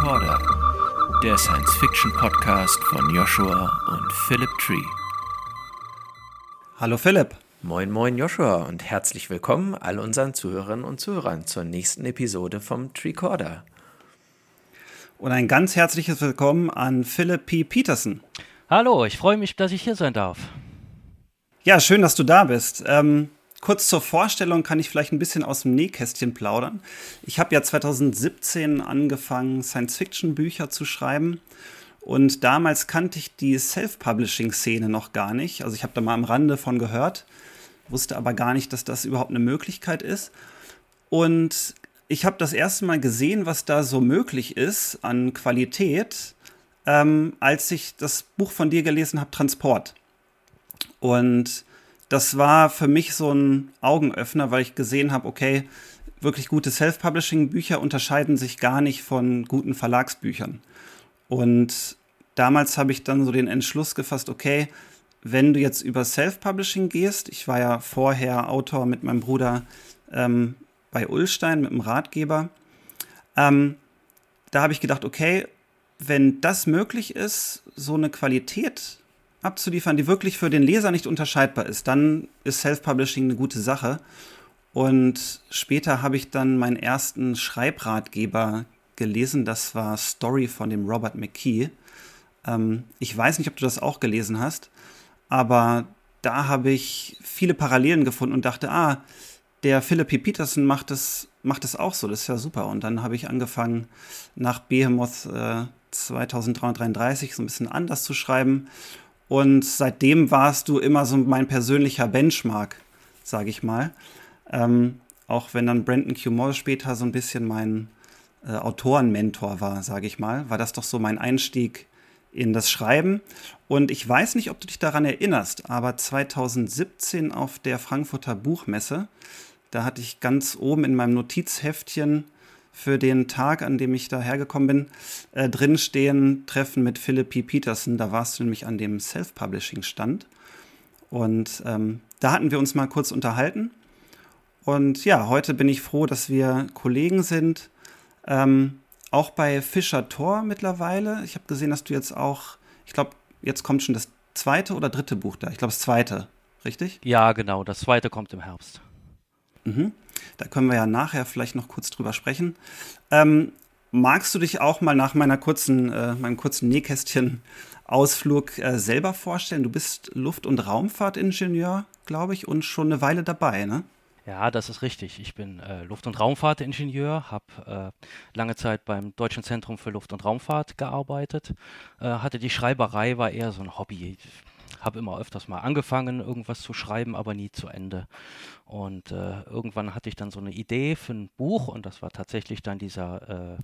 Recorder, der Science-Fiction-Podcast von Joshua und Philip Tree. Hallo Philipp. Moin, moin Joshua und herzlich willkommen all unseren Zuhörerinnen und Zuhörern zur nächsten Episode vom Treecorder. Und ein ganz herzliches Willkommen an Philip P. Peterson. Hallo, ich freue mich, dass ich hier sein darf. Ja, schön, dass du da bist. Ähm, kurz zur Vorstellung kann ich vielleicht ein bisschen aus dem Nähkästchen plaudern. Ich habe ja 2017 angefangen, Science-Fiction-Bücher zu schreiben. Und damals kannte ich die Self-Publishing-Szene noch gar nicht. Also ich habe da mal am Rande von gehört, wusste aber gar nicht, dass das überhaupt eine Möglichkeit ist. Und ich habe das erste Mal gesehen, was da so möglich ist an Qualität, ähm, als ich das Buch von dir gelesen habe, Transport. Und das war für mich so ein Augenöffner, weil ich gesehen habe, okay, wirklich gute Self-Publishing-Bücher unterscheiden sich gar nicht von guten Verlagsbüchern. Und damals habe ich dann so den Entschluss gefasst, okay, wenn du jetzt über Self-Publishing gehst, ich war ja vorher Autor mit meinem Bruder ähm, bei Ullstein mit dem Ratgeber, ähm, da habe ich gedacht, okay, wenn das möglich ist, so eine Qualität abzuliefern, die wirklich für den Leser nicht unterscheidbar ist, dann ist Self-Publishing eine gute Sache. Und später habe ich dann meinen ersten Schreibratgeber gelesen. Das war Story von dem Robert McKee. Ähm, ich weiß nicht, ob du das auch gelesen hast, aber da habe ich viele Parallelen gefunden und dachte, ah, der Philip P. Peterson macht es macht es auch so, das ist ja super. Und dann habe ich angefangen, nach Behemoth äh, 2333 so ein bisschen anders zu schreiben und seitdem warst du immer so mein persönlicher Benchmark, sage ich mal. Ähm, auch wenn dann Brandon Q. Moore später so ein bisschen mein äh, Autorenmentor war, sage ich mal, war das doch so mein Einstieg in das Schreiben. Und ich weiß nicht, ob du dich daran erinnerst, aber 2017 auf der Frankfurter Buchmesse, da hatte ich ganz oben in meinem Notizheftchen für den Tag, an dem ich da hergekommen bin, äh, drinstehen, Treffen mit Philip P. Peterson. Da warst du nämlich an dem Self-Publishing-Stand. Und ähm, da hatten wir uns mal kurz unterhalten. Und ja, heute bin ich froh, dass wir Kollegen sind. Ähm, auch bei Fischer Tor mittlerweile. Ich habe gesehen, dass du jetzt auch, ich glaube, jetzt kommt schon das zweite oder dritte Buch da. Ich glaube, das zweite, richtig? Ja, genau. Das zweite kommt im Herbst. Mhm. Da können wir ja nachher vielleicht noch kurz drüber sprechen. Ähm, magst du dich auch mal nach meiner kurzen, äh, meinem kurzen Nähkästchen-Ausflug äh, selber vorstellen? Du bist Luft- und Raumfahrtingenieur, glaube ich, und schon eine Weile dabei, ne? Ja, das ist richtig. Ich bin äh, Luft- und Raumfahrtingenieur, habe äh, lange Zeit beim Deutschen Zentrum für Luft- und Raumfahrt gearbeitet. Äh, hatte die Schreiberei, war eher so ein Hobby habe immer öfters mal angefangen, irgendwas zu schreiben, aber nie zu Ende. Und äh, irgendwann hatte ich dann so eine Idee für ein Buch und das war tatsächlich dann dieser, äh,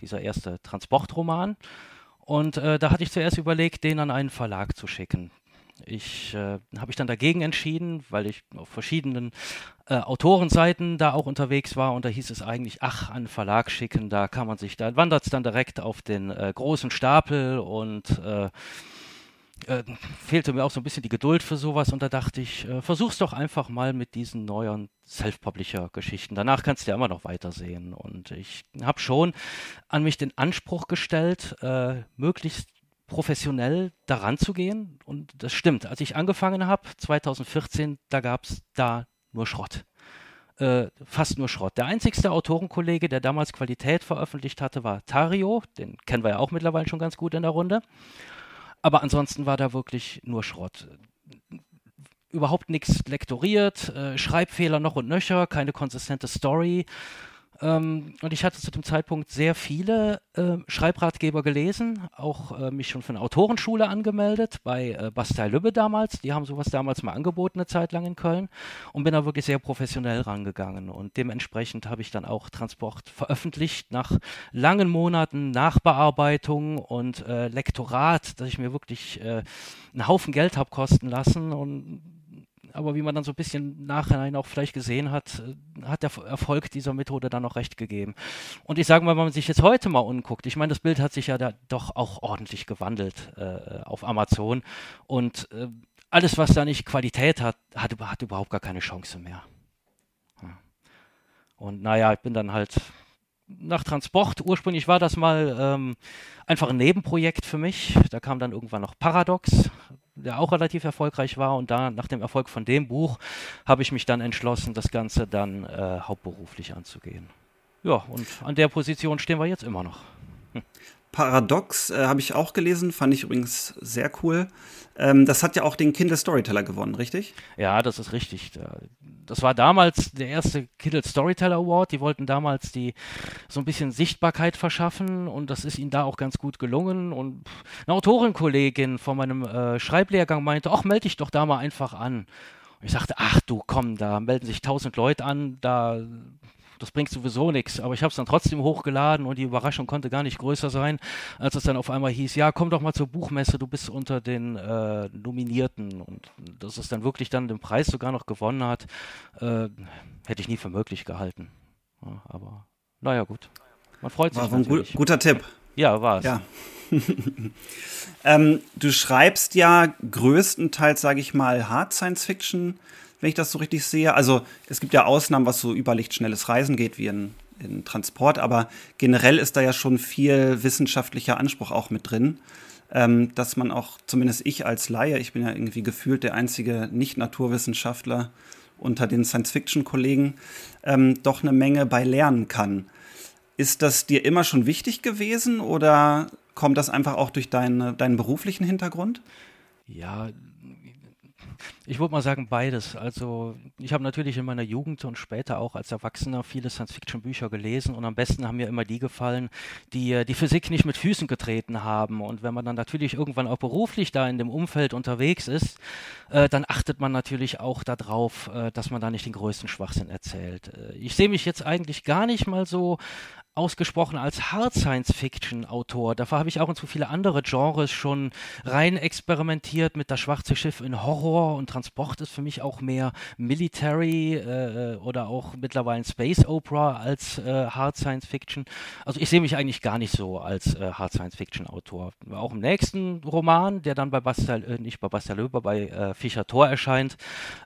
dieser erste Transportroman. Und äh, da hatte ich zuerst überlegt, den an einen Verlag zu schicken. Ich äh, habe ich dann dagegen entschieden, weil ich auf verschiedenen äh, Autorenseiten da auch unterwegs war und da hieß es eigentlich, ach, an Verlag schicken, da kann man sich, da wandert es dann direkt auf den äh, großen Stapel und äh, fehlte mir auch so ein bisschen die Geduld für sowas und da dachte ich, äh, versuch's doch einfach mal mit diesen neuen Self-Publisher-Geschichten. Danach kannst du ja immer noch weitersehen. Und ich habe schon an mich den Anspruch gestellt, äh, möglichst professionell daran zu gehen. Und das stimmt. Als ich angefangen habe, 2014, da gab es da nur Schrott. Äh, fast nur Schrott. Der einzigste Autorenkollege, der damals Qualität veröffentlicht hatte, war Tario. Den kennen wir ja auch mittlerweile schon ganz gut in der Runde. Aber ansonsten war da wirklich nur Schrott. Überhaupt nichts lektoriert, äh, Schreibfehler noch und nöcher, keine konsistente Story. Ähm, und ich hatte zu dem Zeitpunkt sehr viele äh, Schreibratgeber gelesen, auch äh, mich schon für eine Autorenschule angemeldet, bei äh, Bastei Lübbe damals. Die haben sowas damals mal angeboten, eine Zeit lang in Köln. Und bin da wirklich sehr professionell rangegangen. Und dementsprechend habe ich dann auch Transport veröffentlicht nach langen Monaten Nachbearbeitung und äh, Lektorat, dass ich mir wirklich äh, einen Haufen Geld habe kosten lassen und aber wie man dann so ein bisschen nachhinein auch vielleicht gesehen hat, äh, hat der Erfolg dieser Methode dann noch recht gegeben. Und ich sage mal, wenn man sich jetzt heute mal umguckt, ich meine, das Bild hat sich ja da doch auch ordentlich gewandelt äh, auf Amazon und äh, alles, was da nicht Qualität hat, hat, hat überhaupt gar keine Chance mehr. Und naja, ich bin dann halt nach Transport. Ursprünglich war das mal ähm, einfach ein Nebenprojekt für mich. Da kam dann irgendwann noch Paradox, der auch relativ erfolgreich war. Und da, nach dem Erfolg von dem Buch, habe ich mich dann entschlossen, das Ganze dann äh, hauptberuflich anzugehen. Ja, und an der Position stehen wir jetzt immer noch. Hm. Paradox äh, habe ich auch gelesen, fand ich übrigens sehr cool. Ähm, das hat ja auch den Kindle Storyteller gewonnen, richtig? Ja, das ist richtig. Das war damals der erste Kindle Storyteller Award. Die wollten damals die so ein bisschen Sichtbarkeit verschaffen und das ist ihnen da auch ganz gut gelungen. Und eine Autorenkollegin von meinem äh, Schreiblehrgang meinte, ach, melde dich doch da mal einfach an. Und ich sagte, ach du, komm, da melden sich tausend Leute an, da das bringt sowieso nichts. Aber ich habe es dann trotzdem hochgeladen und die Überraschung konnte gar nicht größer sein, als es dann auf einmal hieß, ja, komm doch mal zur Buchmesse, du bist unter den äh, Nominierten. Und dass es dann wirklich dann den Preis sogar noch gewonnen hat, äh, hätte ich nie für möglich gehalten. Ja, aber naja, gut. Man freut sich. War ein gut, guter Tipp. Ja, war es. Ja. ähm, du schreibst ja größtenteils, sage ich mal, Hard Science Fiction wenn ich das so richtig sehe. Also es gibt ja Ausnahmen, was so überlichtschnelles Reisen geht, wie in, in Transport, aber generell ist da ja schon viel wissenschaftlicher Anspruch auch mit drin. Ähm, dass man auch, zumindest ich als Laie, ich bin ja irgendwie gefühlt der einzige Nicht-Naturwissenschaftler unter den Science-Fiction-Kollegen, ähm, doch eine Menge bei lernen kann. Ist das dir immer schon wichtig gewesen oder kommt das einfach auch durch deine, deinen beruflichen Hintergrund? Ja, ich würde mal sagen beides. Also ich habe natürlich in meiner Jugend und später auch als Erwachsener viele Science-Fiction-Bücher gelesen und am besten haben mir immer die gefallen, die äh, die Physik nicht mit Füßen getreten haben. Und wenn man dann natürlich irgendwann auch beruflich da in dem Umfeld unterwegs ist, äh, dann achtet man natürlich auch darauf, äh, dass man da nicht den größten Schwachsinn erzählt. Äh, ich sehe mich jetzt eigentlich gar nicht mal so ausgesprochen als Hard Science Fiction Autor. Dafür habe ich auch in zu viele andere Genres schon rein experimentiert mit das schwarze Schiff in Horror und Transport ist für mich auch mehr Military äh, oder auch mittlerweile Space Opera als äh, Hard Science Fiction. Also ich sehe mich eigentlich gar nicht so als äh, Hard Science Fiction Autor. Auch im nächsten Roman, der dann bei Bastel, äh, nicht bei Bastel Löber, bei äh, Fischer Thor erscheint,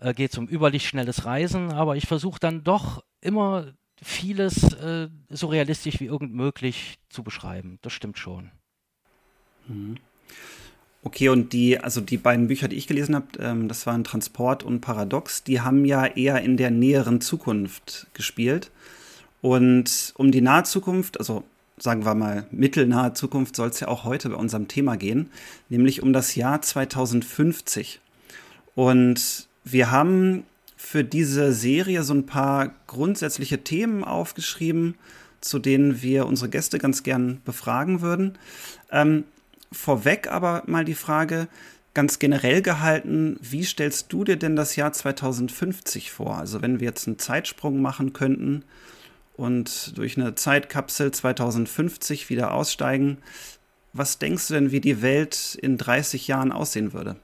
äh, geht es um überlichtschnelles Reisen, aber ich versuche dann doch immer vieles äh, so realistisch wie irgend möglich zu beschreiben. Das stimmt schon. Mhm. Okay, und die, also die beiden Bücher, die ich gelesen habe, ähm, das waren Transport und Paradox, die haben ja eher in der näheren Zukunft gespielt. Und um die nahe Zukunft, also sagen wir mal mittelnahe Zukunft, soll es ja auch heute bei unserem Thema gehen, nämlich um das Jahr 2050. Und wir haben für diese Serie so ein paar grundsätzliche Themen aufgeschrieben, zu denen wir unsere Gäste ganz gern befragen würden. Ähm, vorweg aber mal die Frage, ganz generell gehalten, wie stellst du dir denn das Jahr 2050 vor? Also wenn wir jetzt einen Zeitsprung machen könnten und durch eine Zeitkapsel 2050 wieder aussteigen, was denkst du denn, wie die Welt in 30 Jahren aussehen würde?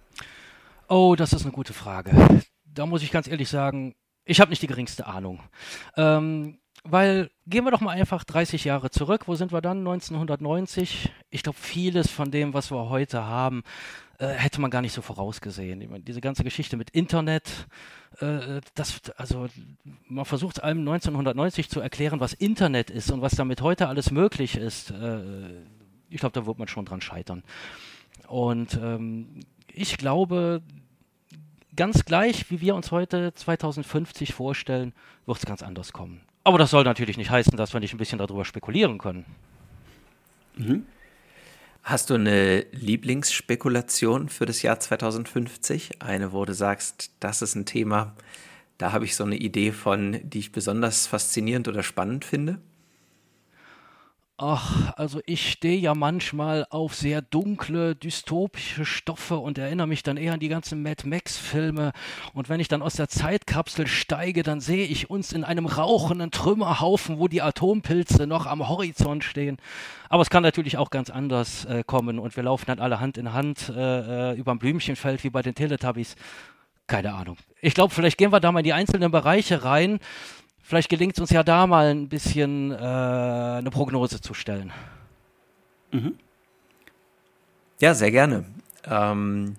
Oh, das ist eine gute Frage da muss ich ganz ehrlich sagen, ich habe nicht die geringste Ahnung. Ähm, weil gehen wir doch mal einfach 30 Jahre zurück. Wo sind wir dann? 1990. Ich glaube, vieles von dem, was wir heute haben, äh, hätte man gar nicht so vorausgesehen. Diese ganze Geschichte mit Internet, äh, das, also man versucht einem 1990 zu erklären, was Internet ist und was damit heute alles möglich ist. Äh, ich glaube, da wird man schon dran scheitern. Und ähm, ich glaube, ganz gleich, wie wir uns heute 2050 vorstellen, wird es ganz anders kommen. Aber das soll natürlich nicht heißen, dass wir nicht ein bisschen darüber spekulieren können. Mhm. Hast du eine Lieblingsspekulation für das Jahr 2050? Eine, wo du sagst, das ist ein Thema, da habe ich so eine Idee von, die ich besonders faszinierend oder spannend finde? Ach, also ich stehe ja manchmal auf sehr dunkle, dystopische Stoffe und erinnere mich dann eher an die ganzen Mad Max-Filme. Und wenn ich dann aus der Zeitkapsel steige, dann sehe ich uns in einem rauchenden Trümmerhaufen, wo die Atompilze noch am Horizont stehen. Aber es kann natürlich auch ganz anders äh, kommen und wir laufen dann alle Hand in Hand äh, äh ein Blümchenfeld wie bei den Teletubbies. Keine Ahnung. Ich glaube, vielleicht gehen wir da mal in die einzelnen Bereiche rein Vielleicht gelingt es uns ja da mal ein bisschen äh, eine Prognose zu stellen. Mhm. Ja, sehr gerne. Ähm,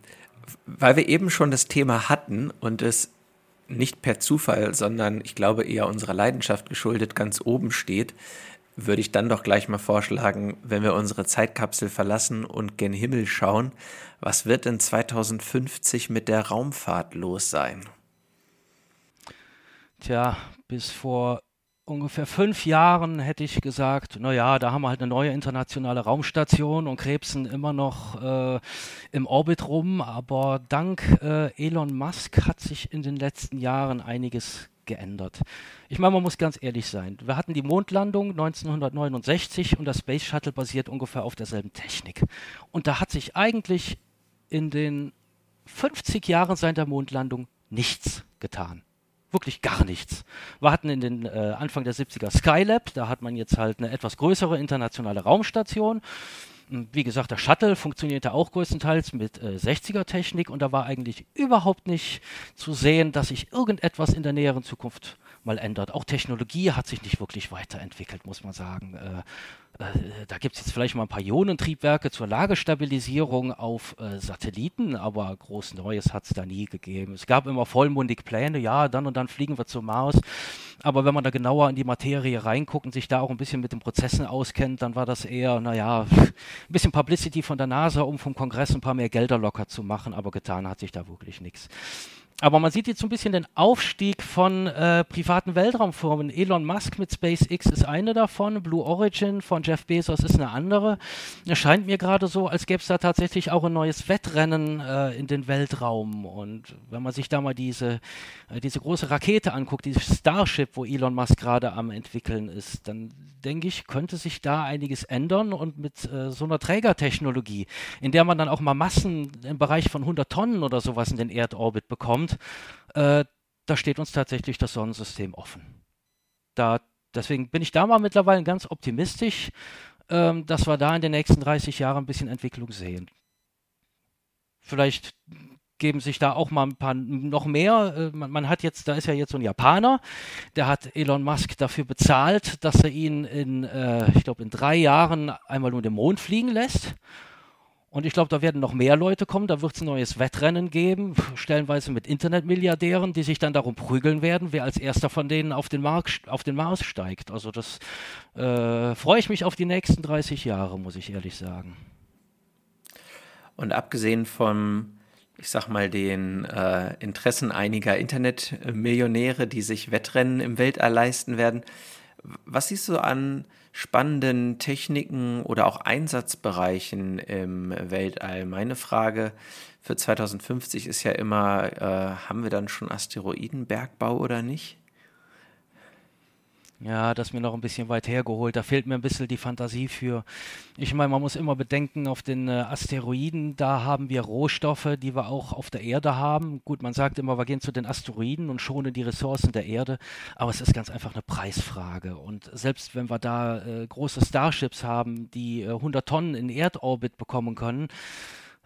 weil wir eben schon das Thema hatten und es nicht per Zufall, sondern ich glaube eher unserer Leidenschaft geschuldet ganz oben steht, würde ich dann doch gleich mal vorschlagen, wenn wir unsere Zeitkapsel verlassen und gen Himmel schauen, was wird denn 2050 mit der Raumfahrt los sein? Tja, bis vor ungefähr fünf Jahren hätte ich gesagt, naja, da haben wir halt eine neue internationale Raumstation und krebsen immer noch äh, im Orbit rum. Aber dank äh, Elon Musk hat sich in den letzten Jahren einiges geändert. Ich meine, man muss ganz ehrlich sein. Wir hatten die Mondlandung 1969 und das Space Shuttle basiert ungefähr auf derselben Technik. Und da hat sich eigentlich in den 50 Jahren seit der Mondlandung nichts getan. Wirklich gar nichts. Wir hatten in den äh, Anfang der 70er Skylab, da hat man jetzt halt eine etwas größere internationale Raumstation. Wie gesagt, der Shuttle funktionierte auch größtenteils mit äh, 60er-Technik und da war eigentlich überhaupt nicht zu sehen, dass sich irgendetwas in der näheren Zukunft mal ändert. Auch Technologie hat sich nicht wirklich weiterentwickelt, muss man sagen. Äh, äh, da gibt es jetzt vielleicht mal ein paar Ionentriebwerke zur Lagestabilisierung auf äh, Satelliten, aber groß Neues hat es da nie gegeben. Es gab immer vollmundig Pläne, ja, dann und dann fliegen wir zum Mars. Aber wenn man da genauer in die Materie reinguckt und sich da auch ein bisschen mit den Prozessen auskennt, dann war das eher, naja, ein bisschen Publicity von der NASA, um vom Kongress ein paar mehr Gelder locker zu machen, aber getan hat sich da wirklich nichts. Aber man sieht jetzt so ein bisschen den Aufstieg von äh, privaten Weltraumfirmen. Elon Musk mit SpaceX ist eine davon, Blue Origin von Jeff Bezos ist eine andere. Es scheint mir gerade so, als gäbe es da tatsächlich auch ein neues Wettrennen äh, in den Weltraum. Und wenn man sich da mal diese, äh, diese große Rakete anguckt, dieses Starship, wo Elon Musk gerade am entwickeln ist, dann denke ich, könnte sich da einiges ändern. Und mit äh, so einer Trägertechnologie, in der man dann auch mal Massen im Bereich von 100 Tonnen oder sowas in den Erdorbit bekommt, äh, da steht uns tatsächlich das Sonnensystem offen. Da, deswegen bin ich da mal mittlerweile ganz optimistisch, ähm, dass wir da in den nächsten 30 Jahren ein bisschen Entwicklung sehen. Vielleicht geben sich da auch mal ein paar noch mehr. Äh, man, man, hat jetzt, da ist ja jetzt so ein Japaner, der hat Elon Musk dafür bezahlt, dass er ihn in, äh, ich glaube, in drei Jahren einmal nur den Mond fliegen lässt. Und ich glaube, da werden noch mehr Leute kommen. Da wird es ein neues Wettrennen geben, stellenweise mit Internetmilliardären, die sich dann darum prügeln werden, wer als erster von denen auf den, Mark, auf den Mars steigt. Also das äh, freue ich mich auf die nächsten 30 Jahre, muss ich ehrlich sagen. Und abgesehen vom, ich sag mal, den äh, Interessen einiger Internetmillionäre, die sich Wettrennen im Weltall leisten werden, was siehst du an spannenden Techniken oder auch Einsatzbereichen im Weltall. Meine Frage für 2050 ist ja immer, äh, haben wir dann schon Asteroidenbergbau oder nicht? Ja, das ist mir noch ein bisschen weit hergeholt. Da fehlt mir ein bisschen die Fantasie für. Ich meine, man muss immer bedenken, auf den äh, Asteroiden, da haben wir Rohstoffe, die wir auch auf der Erde haben. Gut, man sagt immer, wir gehen zu den Asteroiden und schonen die Ressourcen der Erde, aber es ist ganz einfach eine Preisfrage. Und selbst wenn wir da äh, große Starships haben, die äh, 100 Tonnen in Erdorbit bekommen können,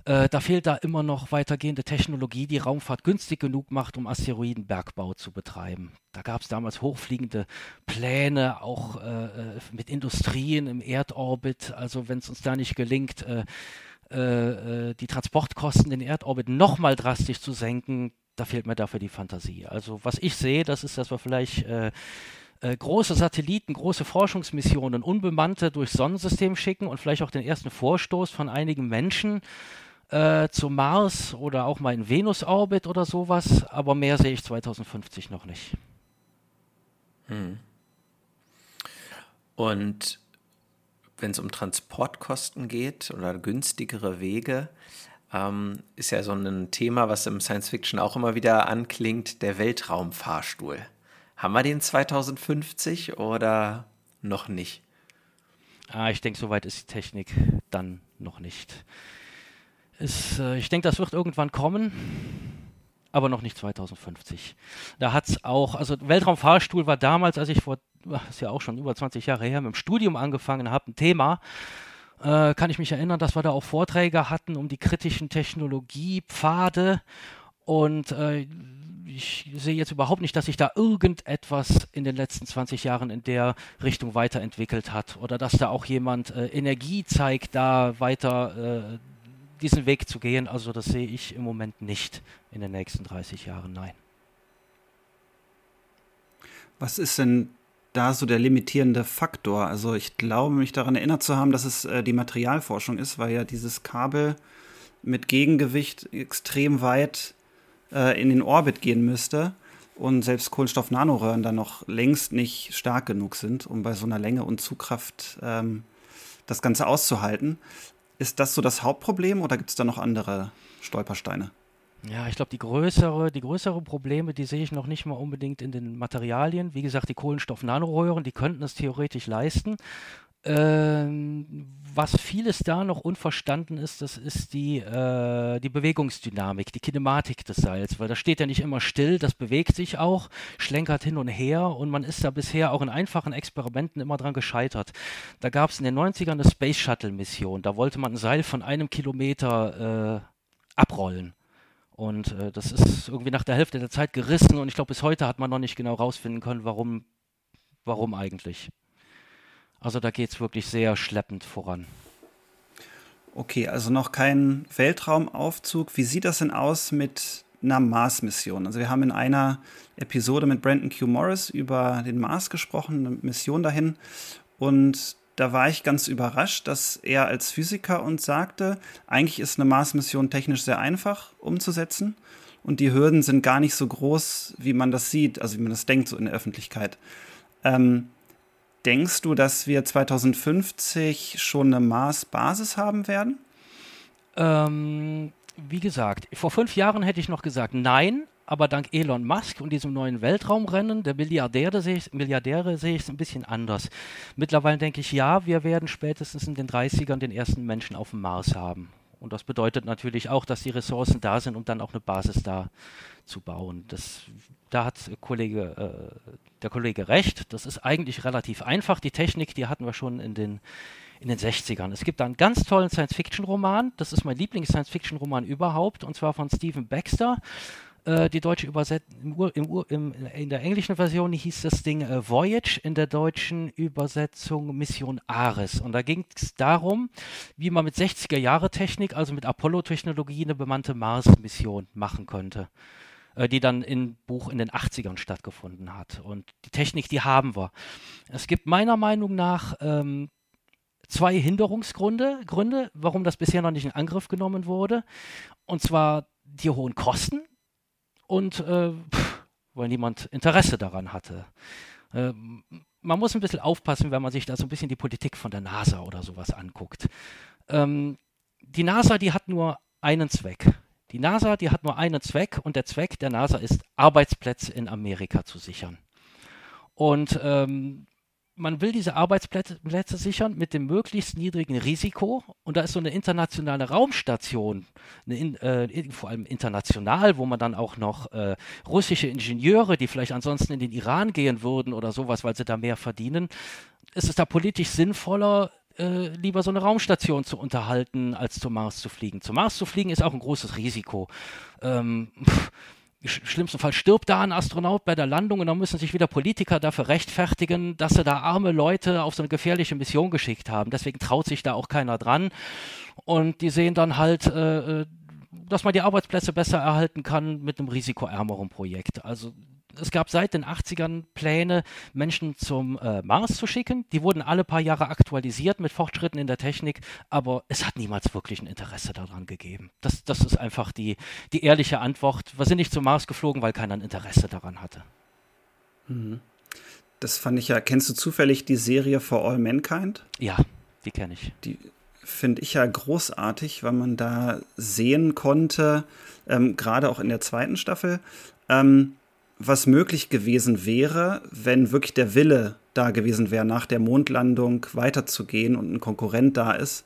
äh, da fehlt da immer noch weitergehende Technologie, die Raumfahrt günstig genug macht, um Asteroidenbergbau zu betreiben. Da gab es damals hochfliegende Pläne, auch äh, äh, mit Industrien im Erdorbit. Also wenn es uns da nicht gelingt, äh, äh, die Transportkosten in Erdorbit nochmal drastisch zu senken, da fehlt mir dafür die Fantasie. Also was ich sehe, das ist, dass wir vielleicht äh, große Satelliten, große Forschungsmissionen, unbemannte durchs Sonnensystem schicken und vielleicht auch den ersten Vorstoß von einigen Menschen äh, zum Mars oder auch mal in Venus-Orbit oder sowas, aber mehr sehe ich 2050 noch nicht. Hm. Und wenn es um Transportkosten geht oder günstigere Wege, ähm, ist ja so ein Thema, was im Science Fiction auch immer wieder anklingt, der Weltraumfahrstuhl. Haben wir den 2050 oder noch nicht? Ah, ich denke, soweit ist die Technik dann noch nicht. Ist, äh, ich denke, das wird irgendwann kommen, aber noch nicht 2050. Da hat es auch, also Weltraumfahrstuhl war damals, als ich vor, das ist ja auch schon über 20 Jahre her, mit dem Studium angefangen habe, ein Thema. Äh, kann ich mich erinnern, dass wir da auch Vorträge hatten um die kritischen Technologiepfade und äh, ich sehe jetzt überhaupt nicht, dass sich da irgendetwas in den letzten 20 Jahren in der Richtung weiterentwickelt hat oder dass da auch jemand äh, Energie zeigt, da weiter äh, diesen Weg zu gehen. Also das sehe ich im Moment nicht in den nächsten 30 Jahren, nein. Was ist denn da so der limitierende Faktor? Also ich glaube, mich daran erinnert zu haben, dass es äh, die Materialforschung ist, weil ja dieses Kabel mit Gegengewicht extrem weit äh, in den Orbit gehen müsste und selbst Kohlenstoff-Nanoröhren dann noch längst nicht stark genug sind, um bei so einer Länge und Zugkraft ähm, das Ganze auszuhalten. Ist das so das Hauptproblem oder gibt es da noch andere Stolpersteine? Ja, ich glaube, die größere, die größere Probleme, die sehe ich noch nicht mal unbedingt in den Materialien. Wie gesagt, die Kohlenstoff-Nanoröhren, die könnten es theoretisch leisten. Ähm, was vieles da noch unverstanden ist, das ist die, äh, die Bewegungsdynamik, die Kinematik des Seils, weil das steht ja nicht immer still, das bewegt sich auch, schlenkert hin und her und man ist da bisher auch in einfachen Experimenten immer dran gescheitert. Da gab es in den 90ern eine Space Shuttle Mission, da wollte man ein Seil von einem Kilometer äh, abrollen. Und äh, das ist irgendwie nach der Hälfte der Zeit gerissen und ich glaube, bis heute hat man noch nicht genau rausfinden können, warum, warum eigentlich. Also da geht es wirklich sehr schleppend voran. Okay, also noch kein Weltraumaufzug. Wie sieht das denn aus mit einer Mars-Mission? Also wir haben in einer Episode mit Brandon Q. Morris über den Mars gesprochen, eine Mission dahin. Und da war ich ganz überrascht, dass er als Physiker uns sagte, eigentlich ist eine Mars-Mission technisch sehr einfach umzusetzen und die Hürden sind gar nicht so groß, wie man das sieht, also wie man das denkt so in der Öffentlichkeit. Ähm, denkst du, dass wir 2050 schon eine Mars-Basis haben werden? Ähm, wie gesagt, vor fünf Jahren hätte ich noch gesagt nein, aber dank Elon Musk und diesem neuen Weltraumrennen der Milliardäre sehe ich, Milliardäre sehe ich es ein bisschen anders. Mittlerweile denke ich, ja, wir werden spätestens in den 30ern den ersten Menschen auf dem Mars haben. Und das bedeutet natürlich auch, dass die Ressourcen da sind, um dann auch eine Basis da zu bauen. Das, da hat Kollege, äh, der Kollege recht. Das ist eigentlich relativ einfach. Die Technik, die hatten wir schon in den in den 60ern. Es gibt einen ganz tollen Science-Fiction-Roman. Das ist mein Lieblings-Science-Fiction-Roman überhaupt, und zwar von Stephen Baxter. Äh, die deutsche Übersetzung, in der englischen Version hieß das Ding äh, Voyage, in der deutschen Übersetzung Mission Ares. Und da ging es darum, wie man mit 60er-Jahre-Technik, also mit Apollo-Technologie, eine bemannte Mars-Mission machen könnte äh, die dann im Buch in den 80ern stattgefunden hat. Und die Technik, die haben wir. Es gibt meiner Meinung nach ähm, zwei Hinderungsgründe, Gründe, warum das bisher noch nicht in Angriff genommen wurde. Und zwar die hohen Kosten und äh, weil niemand Interesse daran hatte. Äh, man muss ein bisschen aufpassen, wenn man sich da so ein bisschen die Politik von der NASA oder sowas anguckt. Ähm, die NASA, die hat nur einen Zweck. Die NASA, die hat nur einen Zweck und der Zweck der NASA ist, Arbeitsplätze in Amerika zu sichern. Und ähm, man will diese Arbeitsplätze sichern mit dem möglichst niedrigen Risiko. Und da ist so eine internationale Raumstation, eine, äh, vor allem international, wo man dann auch noch äh, russische Ingenieure, die vielleicht ansonsten in den Iran gehen würden oder sowas, weil sie da mehr verdienen, ist es da politisch sinnvoller, äh, lieber so eine Raumstation zu unterhalten, als zum Mars zu fliegen. Zum Mars zu fliegen ist auch ein großes Risiko. Ähm, pff, schlimmsten Fall stirbt da ein Astronaut bei der Landung und dann müssen sich wieder Politiker dafür rechtfertigen, dass sie da arme Leute auf so eine gefährliche Mission geschickt haben. Deswegen traut sich da auch keiner dran. Und die sehen dann halt, äh, äh dass man die Arbeitsplätze besser erhalten kann mit einem risikoärmeren Projekt. Also es gab seit den 80ern Pläne, Menschen zum äh, Mars zu schicken. Die wurden alle paar Jahre aktualisiert mit Fortschritten in der Technik, aber es hat niemals wirklich ein Interesse daran gegeben. Das, das ist einfach die, die ehrliche Antwort. Wir sind nicht zum Mars geflogen, weil keiner ein Interesse daran hatte. Mhm. Das fand ich ja. Kennst du zufällig die Serie For All Mankind? Ja, die kenne ich. Die finde ich ja großartig, weil man da sehen konnte, ähm, gerade auch in der zweiten Staffel, ähm, was möglich gewesen wäre, wenn wirklich der Wille da gewesen wäre, nach der Mondlandung weiterzugehen und ein Konkurrent da ist,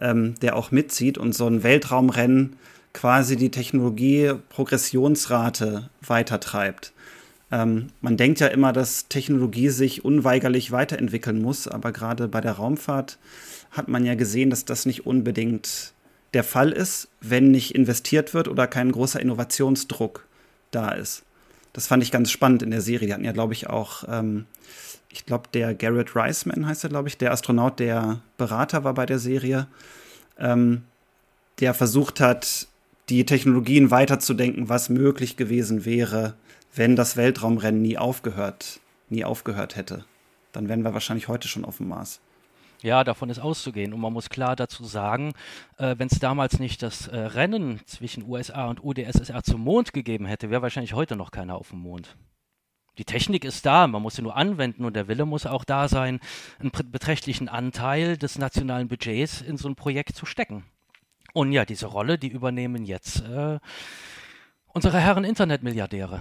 ähm, der auch mitzieht und so ein Weltraumrennen quasi die Technologie-Progressionsrate weitertreibt. Ähm, man denkt ja immer, dass Technologie sich unweigerlich weiterentwickeln muss, aber gerade bei der Raumfahrt hat man ja gesehen, dass das nicht unbedingt der Fall ist, wenn nicht investiert wird oder kein großer Innovationsdruck da ist das fand ich ganz spannend in der Serie. Die hatten ja, glaube ich, auch, ähm, ich glaube, der Garrett Reisman heißt er, glaube ich, der Astronaut, der Berater war bei der Serie, ähm, der versucht hat, die Technologien weiterzudenken, was möglich gewesen wäre, wenn das Weltraumrennen nie aufgehört, nie aufgehört hätte. dann wären wir wahrscheinlich heute schon auf dem Mars. Ja, davon ist auszugehen. Und man muss klar dazu sagen, äh, wenn es damals nicht das äh, Rennen zwischen USA und UdSSR zum Mond gegeben hätte, wäre wahrscheinlich heute noch keiner auf dem Mond. Die Technik ist da, man muss sie nur anwenden und der Wille muss auch da sein, einen beträchtlichen Anteil des nationalen Budgets in so ein Projekt zu stecken. Und ja, diese Rolle, die übernehmen jetzt äh, unsere Herren Internetmilliardäre.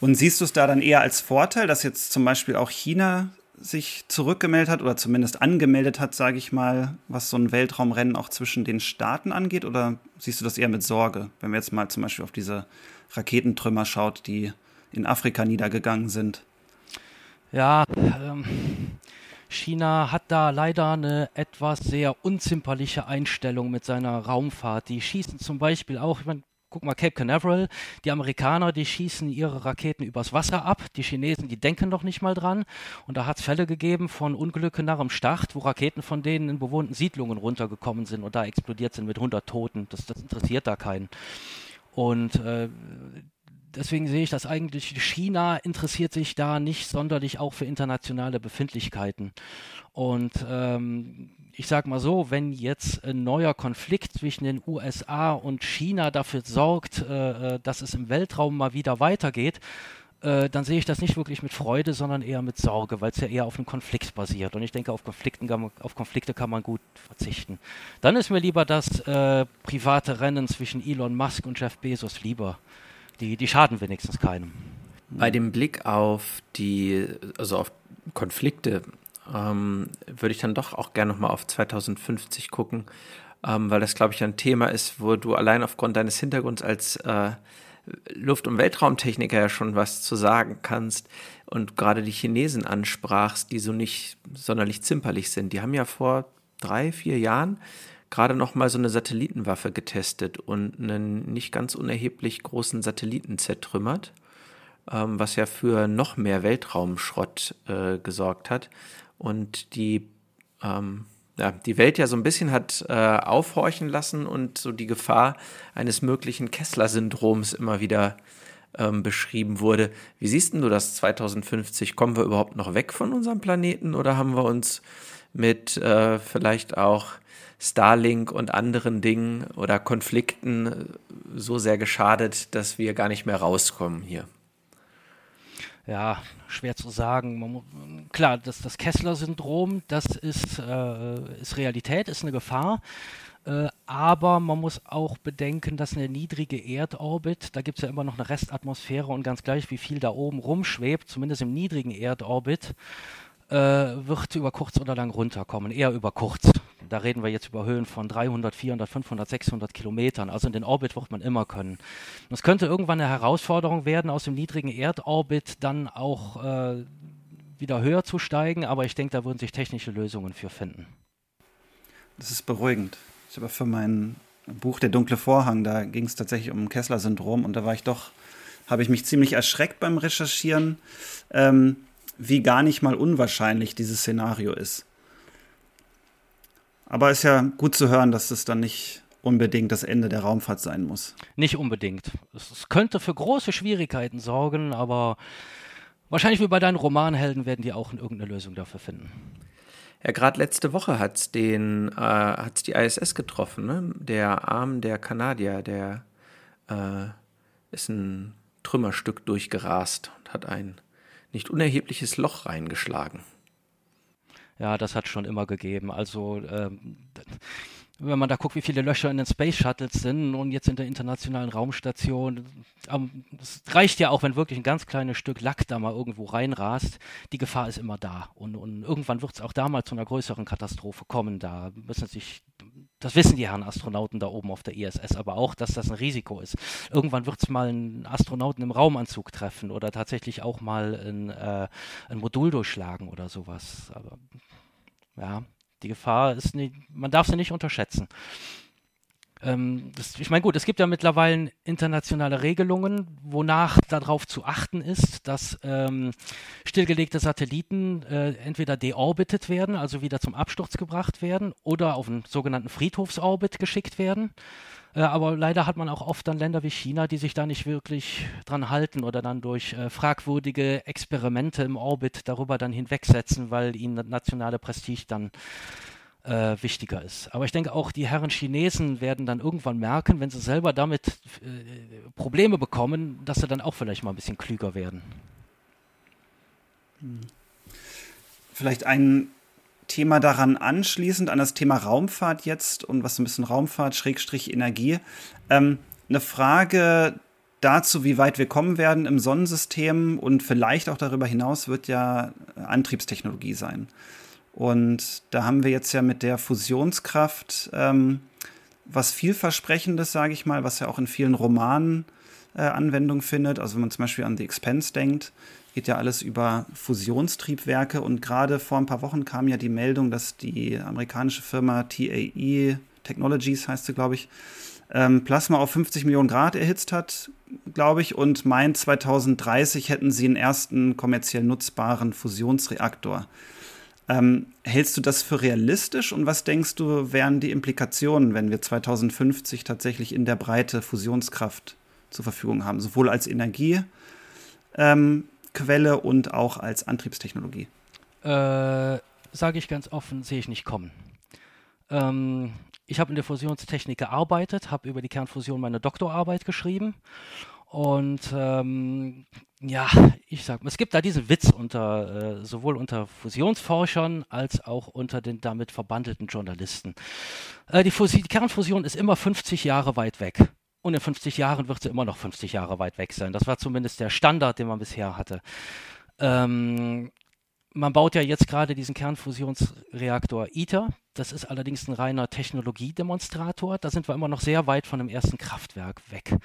Und siehst du es da dann eher als Vorteil, dass jetzt zum Beispiel auch China sich zurückgemeldet hat oder zumindest angemeldet hat, sage ich mal, was so ein Weltraumrennen auch zwischen den Staaten angeht? Oder siehst du das eher mit Sorge, wenn wir jetzt mal zum Beispiel auf diese Raketentrümmer schaut, die in Afrika niedergegangen sind? Ja, ähm, China hat da leider eine etwas sehr unzimperliche Einstellung mit seiner Raumfahrt. Die schießen zum Beispiel auch, ich meine, guck mal, Cape Canaveral, die Amerikaner, die schießen ihre Raketen übers Wasser ab, die Chinesen, die denken doch nicht mal dran. Und da hat es Fälle gegeben von Unglücken nach dem Start, wo Raketen von denen in bewohnten Siedlungen runtergekommen sind und da explodiert sind mit 100 Toten. Das, das interessiert da keinen. Und äh, deswegen sehe ich das eigentlich, China interessiert sich da nicht sonderlich auch für internationale Befindlichkeiten. Und ähm, ich sage mal so, wenn jetzt ein neuer Konflikt zwischen den USA und China dafür sorgt, äh, äh, dass es im Weltraum mal wieder weitergeht, äh, dann sehe ich das nicht wirklich mit Freude, sondern eher mit Sorge, weil es ja eher auf einem Konflikt basiert. Und ich denke, auf, Konflikten man, auf Konflikte kann man gut verzichten. Dann ist mir lieber das äh, private Rennen zwischen Elon Musk und Jeff Bezos lieber. Die, die schaden wenigstens keinem. Bei dem Blick auf die, also auf Konflikte ähm, würde ich dann doch auch gerne nochmal auf 2050 gucken, ähm, weil das, glaube ich, ein Thema ist, wo du allein aufgrund deines Hintergrunds als äh, Luft- und Weltraumtechniker ja schon was zu sagen kannst und gerade die Chinesen ansprachst, die so nicht sonderlich zimperlich sind. Die haben ja vor drei, vier Jahren gerade noch mal so eine Satellitenwaffe getestet und einen nicht ganz unerheblich großen Satelliten zertrümmert, ähm, was ja für noch mehr Weltraumschrott äh, gesorgt hat und die, ähm, ja, die Welt ja so ein bisschen hat äh, aufhorchen lassen und so die Gefahr eines möglichen Kessler-Syndroms immer wieder ähm, beschrieben wurde. Wie siehst du das 2050? Kommen wir überhaupt noch weg von unserem Planeten oder haben wir uns mit äh, vielleicht auch Starlink und anderen Dingen oder Konflikten so sehr geschadet, dass wir gar nicht mehr rauskommen hier? Ja, schwer zu sagen. Man, klar, das, das Kessler-Syndrom, das ist, äh, ist Realität, ist eine Gefahr. Äh, aber man muss auch bedenken, dass eine niedrige Erdorbit, da gibt es ja immer noch eine Restatmosphäre und ganz gleich, wie viel da oben rumschwebt, zumindest im niedrigen Erdorbit, äh, wird über kurz oder lang runterkommen, eher über kurz. Da reden wir jetzt über Höhen von 300, 400, 500, 600 Kilometern. Also in den Orbit wird man immer können. es könnte irgendwann eine Herausforderung werden, aus dem niedrigen Erdorbit dann auch äh, wieder höher zu steigen. Aber ich denke, da würden sich technische Lösungen für finden. Das ist beruhigend. Ich habe für mein Buch Der dunkle Vorhang, da ging es tatsächlich um Kessler-Syndrom und da war ich doch, habe ich mich ziemlich erschreckt beim Recherchieren. Ähm, wie gar nicht mal unwahrscheinlich dieses Szenario ist. Aber ist ja gut zu hören, dass es dann nicht unbedingt das Ende der Raumfahrt sein muss. Nicht unbedingt. Es könnte für große Schwierigkeiten sorgen, aber wahrscheinlich wie bei deinen Romanhelden werden die auch irgendeine Lösung dafür finden. Ja, gerade letzte Woche hat es äh, die ISS getroffen. Ne? Der Arm der Kanadier, der äh, ist ein Trümmerstück durchgerast und hat ein nicht unerhebliches Loch reingeschlagen. Ja, das hat schon immer gegeben. Also ähm, wenn man da guckt, wie viele Löcher in den Space Shuttles sind und jetzt in der internationalen Raumstation, ähm, es reicht ja auch, wenn wirklich ein ganz kleines Stück Lack da mal irgendwo reinrast. Die Gefahr ist immer da. Und, und irgendwann wird es auch da mal zu einer größeren Katastrophe kommen. Da müssen sich, das wissen die Herren Astronauten da oben auf der ISS aber auch, dass das ein Risiko ist. Irgendwann wird es mal einen Astronauten im Raumanzug treffen oder tatsächlich auch mal ein, äh, ein Modul durchschlagen oder sowas. Aber ja, die Gefahr ist nicht, man darf sie nicht unterschätzen. Ähm, das, ich meine, gut, es gibt ja mittlerweile internationale Regelungen, wonach darauf zu achten ist, dass ähm, stillgelegte Satelliten äh, entweder deorbitet werden, also wieder zum Absturz gebracht werden, oder auf einen sogenannten Friedhofsorbit geschickt werden. Äh, aber leider hat man auch oft dann Länder wie China, die sich da nicht wirklich dran halten oder dann durch äh, fragwürdige Experimente im Orbit darüber dann hinwegsetzen, weil ihnen nationale Prestige dann äh, wichtiger ist. Aber ich denke auch, die Herren Chinesen werden dann irgendwann merken, wenn sie selber damit äh, Probleme bekommen, dass sie dann auch vielleicht mal ein bisschen klüger werden. Vielleicht ein Thema daran anschließend, an das Thema Raumfahrt jetzt und was ein bisschen Raumfahrt, Schrägstrich Energie. Ähm, eine Frage dazu, wie weit wir kommen werden im Sonnensystem und vielleicht auch darüber hinaus wird ja Antriebstechnologie sein. Und da haben wir jetzt ja mit der Fusionskraft ähm, was vielversprechendes, sage ich mal, was ja auch in vielen Romanen äh, Anwendung findet. Also wenn man zum Beispiel an The Expense denkt, geht ja alles über Fusionstriebwerke. Und gerade vor ein paar Wochen kam ja die Meldung, dass die amerikanische Firma TAE Technologies heißt sie, glaube ich, ähm, Plasma auf 50 Millionen Grad erhitzt hat, glaube ich, und meint 2030 hätten sie einen ersten kommerziell nutzbaren Fusionsreaktor. Ähm, hältst du das für realistisch? Und was denkst du, wären die Implikationen, wenn wir 2050 tatsächlich in der Breite Fusionskraft zur Verfügung haben, sowohl als Energie ähm, Quelle und auch als Antriebstechnologie? Äh, Sage ich ganz offen, sehe ich nicht kommen. Ähm, ich habe in der Fusionstechnik gearbeitet, habe über die Kernfusion meine Doktorarbeit geschrieben und ähm, ja, ich sag mal, es gibt da diesen Witz unter äh, sowohl unter Fusionsforschern als auch unter den damit verbandelten Journalisten. Äh, die, die, Kernfusion ist immer 50 Jahre weit weg. Und in 50 Jahren wird sie immer noch 50 Jahre weit weg sein. Das war zumindest der Standard, den man bisher hatte. Ähm, man baut ja jetzt gerade diesen Kernfusionsreaktor ITER. Das ist allerdings ein reiner Technologiedemonstrator. Da sind wir immer noch sehr weit von dem ersten Kraftwerk weg.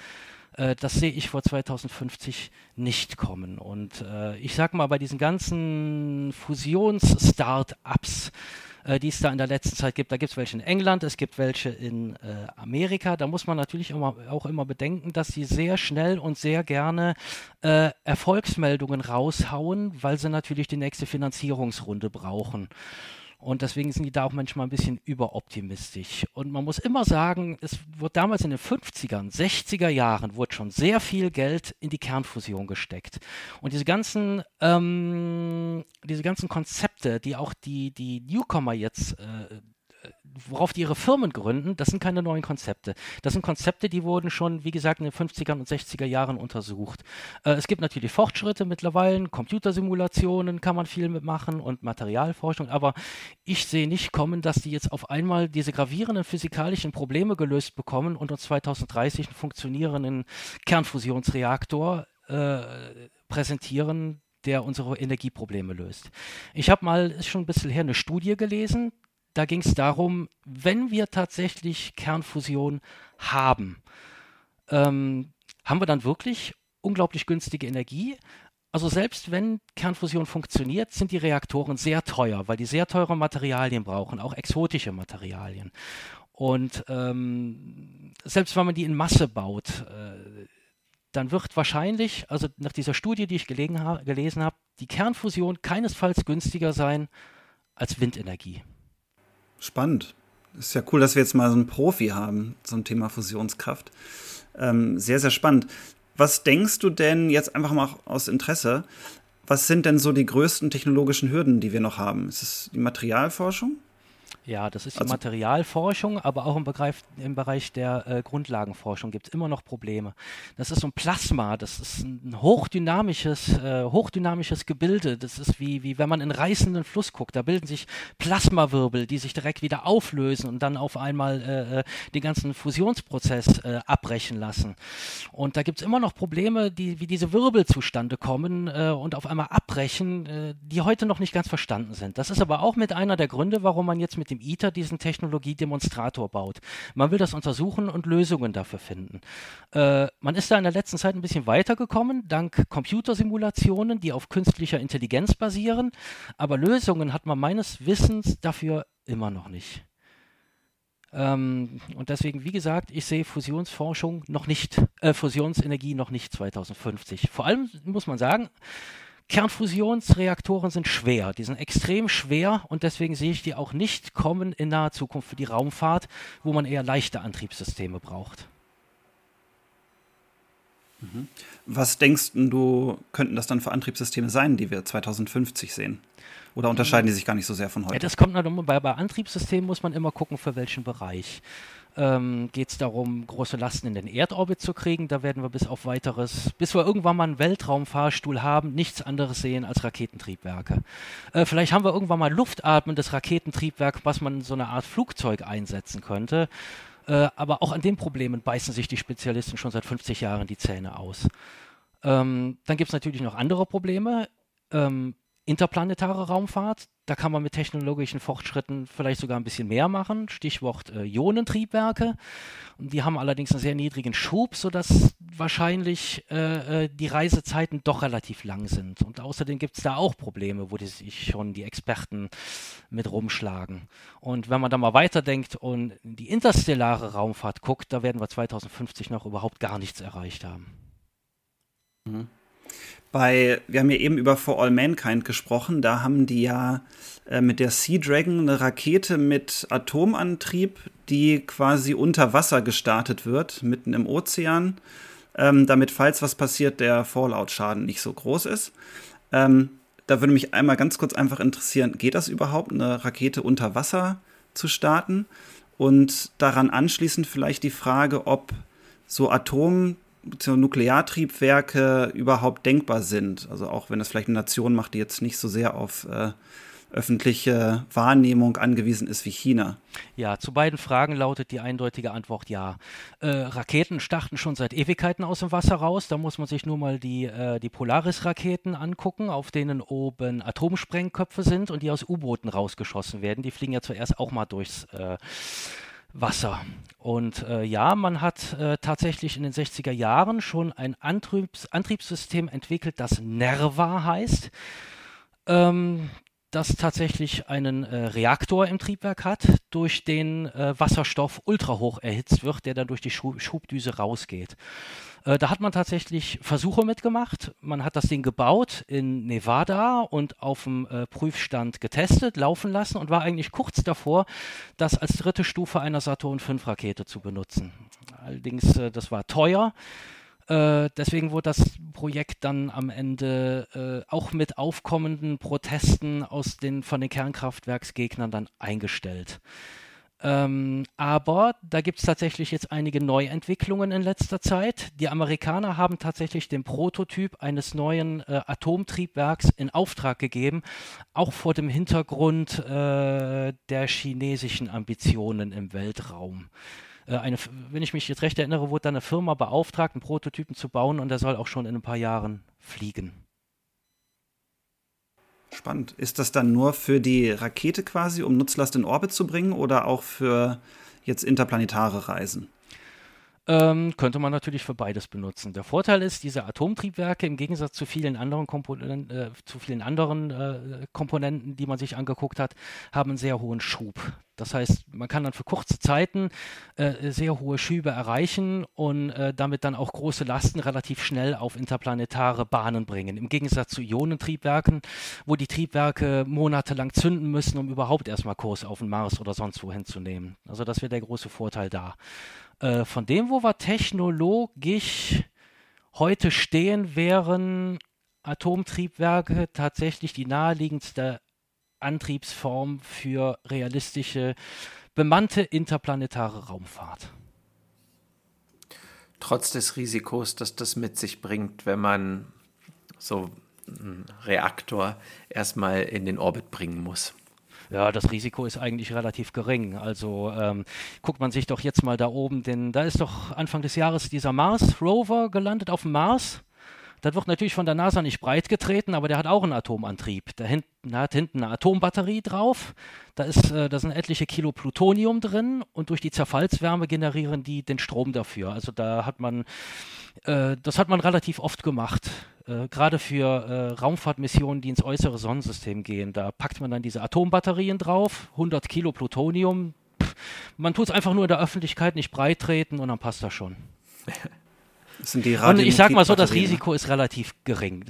Äh, das sehe ich vor 2050 nicht kommen. Und äh, ich sage mal, bei diesen ganzen Fusions-Start-ups, äh, die es da in der letzten Zeit gibt. Da gibt es welche in England, es gibt welche in äh, Amerika. Da muss man natürlich immer, auch immer bedenken, dass sie sehr schnell und sehr gerne äh, Erfolgsmeldungen raushauen, weil sie natürlich die nächste Finanzierungsrunde brauchen. Und deswegen sind die da auch manchmal ein bisschen überoptimistisch. Und man muss immer sagen, es wurde damals in den 50ern, 60er Jahren, wurde schon sehr viel Geld in die Kernfusion gesteckt. Und diese ganzen, ähm, diese ganzen Konzepte, die auch die, die Newcomer jetzt äh, worauf die ihre Firmen gründen, das sind keine neuen Konzepte. Das sind Konzepte, die wurden schon, wie gesagt, in den 50er und 60er Jahren untersucht. Äh, es gibt natürlich Fortschritte mittlerweile, Computersimulationen kann man viel mitmachen und Materialforschung, aber ich sehe nicht kommen, dass die jetzt auf einmal diese gravierenden physikalischen Probleme gelöst bekommen und uns 2030 einen funktionierenden Kernfusionsreaktor äh, präsentieren, der unsere Energieprobleme löst. Ich habe mal, ist schon ein bisschen her, eine Studie gelesen, da ging es darum, wenn wir tatsächlich Kernfusion haben, ähm, haben wir dann wirklich unglaublich günstige Energie? Also selbst wenn Kernfusion funktioniert, sind die Reaktoren sehr teuer, weil die sehr teure Materialien brauchen, auch exotische Materialien. Und ähm, selbst wenn man die in Masse baut, äh, dann wird wahrscheinlich, also nach dieser Studie, die ich ha gelesen habe, die Kernfusion keinesfalls günstiger sein als Windenergie. Spannend. Ist ja cool, dass wir jetzt mal so einen Profi haben zum Thema Fusionskraft. Ähm, sehr, sehr spannend. Was denkst du denn jetzt einfach mal aus Interesse? Was sind denn so die größten technologischen Hürden, die wir noch haben? Ist es die Materialforschung? Ja, das ist die also, Materialforschung, aber auch im Bereich, im Bereich der äh, Grundlagenforschung gibt es immer noch Probleme. Das ist so ein Plasma, das ist ein hochdynamisches, äh, hochdynamisches Gebilde. Das ist wie, wie wenn man in reißenden Fluss guckt. Da bilden sich Plasmawirbel, die sich direkt wieder auflösen und dann auf einmal äh, äh den ganzen Fusionsprozess äh, abbrechen lassen. Und da gibt es immer noch Probleme, die, wie diese Wirbel zustande kommen äh, und auf einmal abbrechen, die heute noch nicht ganz verstanden sind. Das ist aber auch mit einer der Gründe, warum man jetzt mit dem ITER diesen Technologiedemonstrator baut. Man will das untersuchen und Lösungen dafür finden. Äh, man ist da in der letzten Zeit ein bisschen weitergekommen, dank Computersimulationen, die auf künstlicher Intelligenz basieren, aber Lösungen hat man meines Wissens dafür immer noch nicht. Ähm, und deswegen, wie gesagt, ich sehe Fusionsforschung noch nicht, äh, Fusionsenergie noch nicht 2050. Vor allem muss man sagen, Kernfusionsreaktoren sind schwer, die sind extrem schwer und deswegen sehe ich die auch nicht kommen in naher Zukunft für die Raumfahrt, wo man eher leichte Antriebssysteme braucht. Mhm. Was denkst du, könnten das dann für Antriebssysteme sein, die wir 2050 sehen? Oder unterscheiden die sich gar nicht so sehr von heute? Ja, das kommt natürlich, bei, bei Antriebssystemen muss man immer gucken, für welchen Bereich ähm, geht es darum, große Lasten in den Erdorbit zu kriegen. Da werden wir bis auf weiteres, bis wir irgendwann mal einen Weltraumfahrstuhl haben, nichts anderes sehen als Raketentriebwerke. Äh, vielleicht haben wir irgendwann mal luftatmendes Raketentriebwerk, was man in so eine Art Flugzeug einsetzen könnte. Äh, aber auch an den Problemen beißen sich die Spezialisten schon seit 50 Jahren die Zähne aus. Ähm, dann gibt es natürlich noch andere Probleme. Ähm, interplanetare Raumfahrt. Da kann man mit technologischen Fortschritten vielleicht sogar ein bisschen mehr machen. Stichwort äh, Ionentriebwerke. Die haben allerdings einen sehr niedrigen Schub, sodass wahrscheinlich äh, äh die Reisezeiten doch relativ lang sind. Und außerdem gibt es da auch Probleme, wo die sich schon die Experten mit rumschlagen. Und wenn man da mal weiterdenkt und die interstellare Raumfahrt guckt, da werden wir 2050 noch überhaupt gar nichts erreicht haben. Mhm bei, wir haben ja eben über For All Mankind gesprochen, da haben die ja äh, mit der Sea Dragon eine Rakete mit Atomantrieb, die quasi unter Wasser gestartet wird, mitten im Ozean, ähm, damit, falls was passiert, der Fallout-Schaden nicht so groß ist. Ähm, da würde mich einmal ganz kurz einfach interessieren, geht das überhaupt, eine Rakete unter Wasser zu starten? Und daran anschließend vielleicht die Frage, ob so Atom Nukleartriebwerke überhaupt denkbar sind. Also auch wenn es vielleicht eine Nation macht, die jetzt nicht so sehr auf äh, öffentliche Wahrnehmung angewiesen ist wie China. Ja, zu beiden Fragen lautet die eindeutige Antwort ja. Äh, Raketen starten schon seit Ewigkeiten aus dem Wasser raus. Da muss man sich nur mal die, äh, die Polaris-Raketen angucken, auf denen oben Atomsprengköpfe sind und die aus U-Booten rausgeschossen werden. Die fliegen ja zuerst auch mal durchs äh, Wasser. Und äh, ja, man hat äh, tatsächlich in den 60er Jahren schon ein Antriebs Antriebssystem entwickelt, das Nerva heißt. Ähm, das tatsächlich einen äh, Reaktor im Triebwerk hat, durch den äh, Wasserstoff ultrahoch erhitzt wird, der dann durch die Schub Schubdüse rausgeht. Äh, da hat man tatsächlich Versuche mitgemacht. Man hat das Ding gebaut in Nevada und auf dem äh, Prüfstand getestet, laufen lassen und war eigentlich kurz davor, das als dritte Stufe einer Saturn V-Rakete zu benutzen. Allerdings, äh, das war teuer. Äh, deswegen wurde das Projekt dann am Ende äh, auch mit aufkommenden Protesten aus den, von den Kernkraftwerksgegnern dann eingestellt. Ähm, aber da gibt es tatsächlich jetzt einige Neuentwicklungen in letzter Zeit. Die Amerikaner haben tatsächlich den Prototyp eines neuen äh, Atomtriebwerks in Auftrag gegeben, auch vor dem Hintergrund äh, der chinesischen Ambitionen im Weltraum. Äh, eine, wenn ich mich jetzt recht erinnere, wurde da eine Firma beauftragt, einen Prototypen zu bauen und der soll auch schon in ein paar Jahren fliegen. Spannend. Ist das dann nur für die Rakete quasi, um Nutzlast in Orbit zu bringen oder auch für jetzt interplanetare Reisen? Ähm, könnte man natürlich für beides benutzen. Der Vorteil ist, diese Atomtriebwerke im Gegensatz zu vielen anderen, Komponenten, äh, zu vielen anderen äh, Komponenten, die man sich angeguckt hat, haben einen sehr hohen Schub. Das heißt, man kann dann für kurze Zeiten äh, sehr hohe Schübe erreichen und äh, damit dann auch große Lasten relativ schnell auf interplanetare Bahnen bringen. Im Gegensatz zu Ionentriebwerken, wo die Triebwerke monatelang zünden müssen, um überhaupt erstmal Kurs auf den Mars oder sonst wohin zu nehmen. Also das wäre der große Vorteil da. Äh, von dem, wo wir technologisch heute stehen, wären Atomtriebwerke tatsächlich die naheliegendste Antriebsform für realistische bemannte interplanetare Raumfahrt. Trotz des Risikos, dass das mit sich bringt, wenn man so einen Reaktor erstmal in den Orbit bringen muss. Ja, das Risiko ist eigentlich relativ gering. Also ähm, guckt man sich doch jetzt mal da oben, denn da ist doch Anfang des Jahres dieser Mars-Rover gelandet auf dem Mars. Das wird natürlich von der NASA nicht breit getreten, aber der hat auch einen Atomantrieb. Der, hinten, der hat hinten eine Atombatterie drauf. Da, ist, äh, da sind etliche Kilo Plutonium drin und durch die Zerfallswärme generieren die den Strom dafür. Also da hat man, äh, das hat man relativ oft gemacht. Äh, Gerade für äh, Raumfahrtmissionen, die ins äußere Sonnensystem gehen. Da packt man dann diese Atombatterien drauf, 100 Kilo Plutonium. Pff, man tut es einfach nur in der Öffentlichkeit nicht breit treten und dann passt das schon. Sind die Und ich sag mal so, das Risiko ist relativ gering.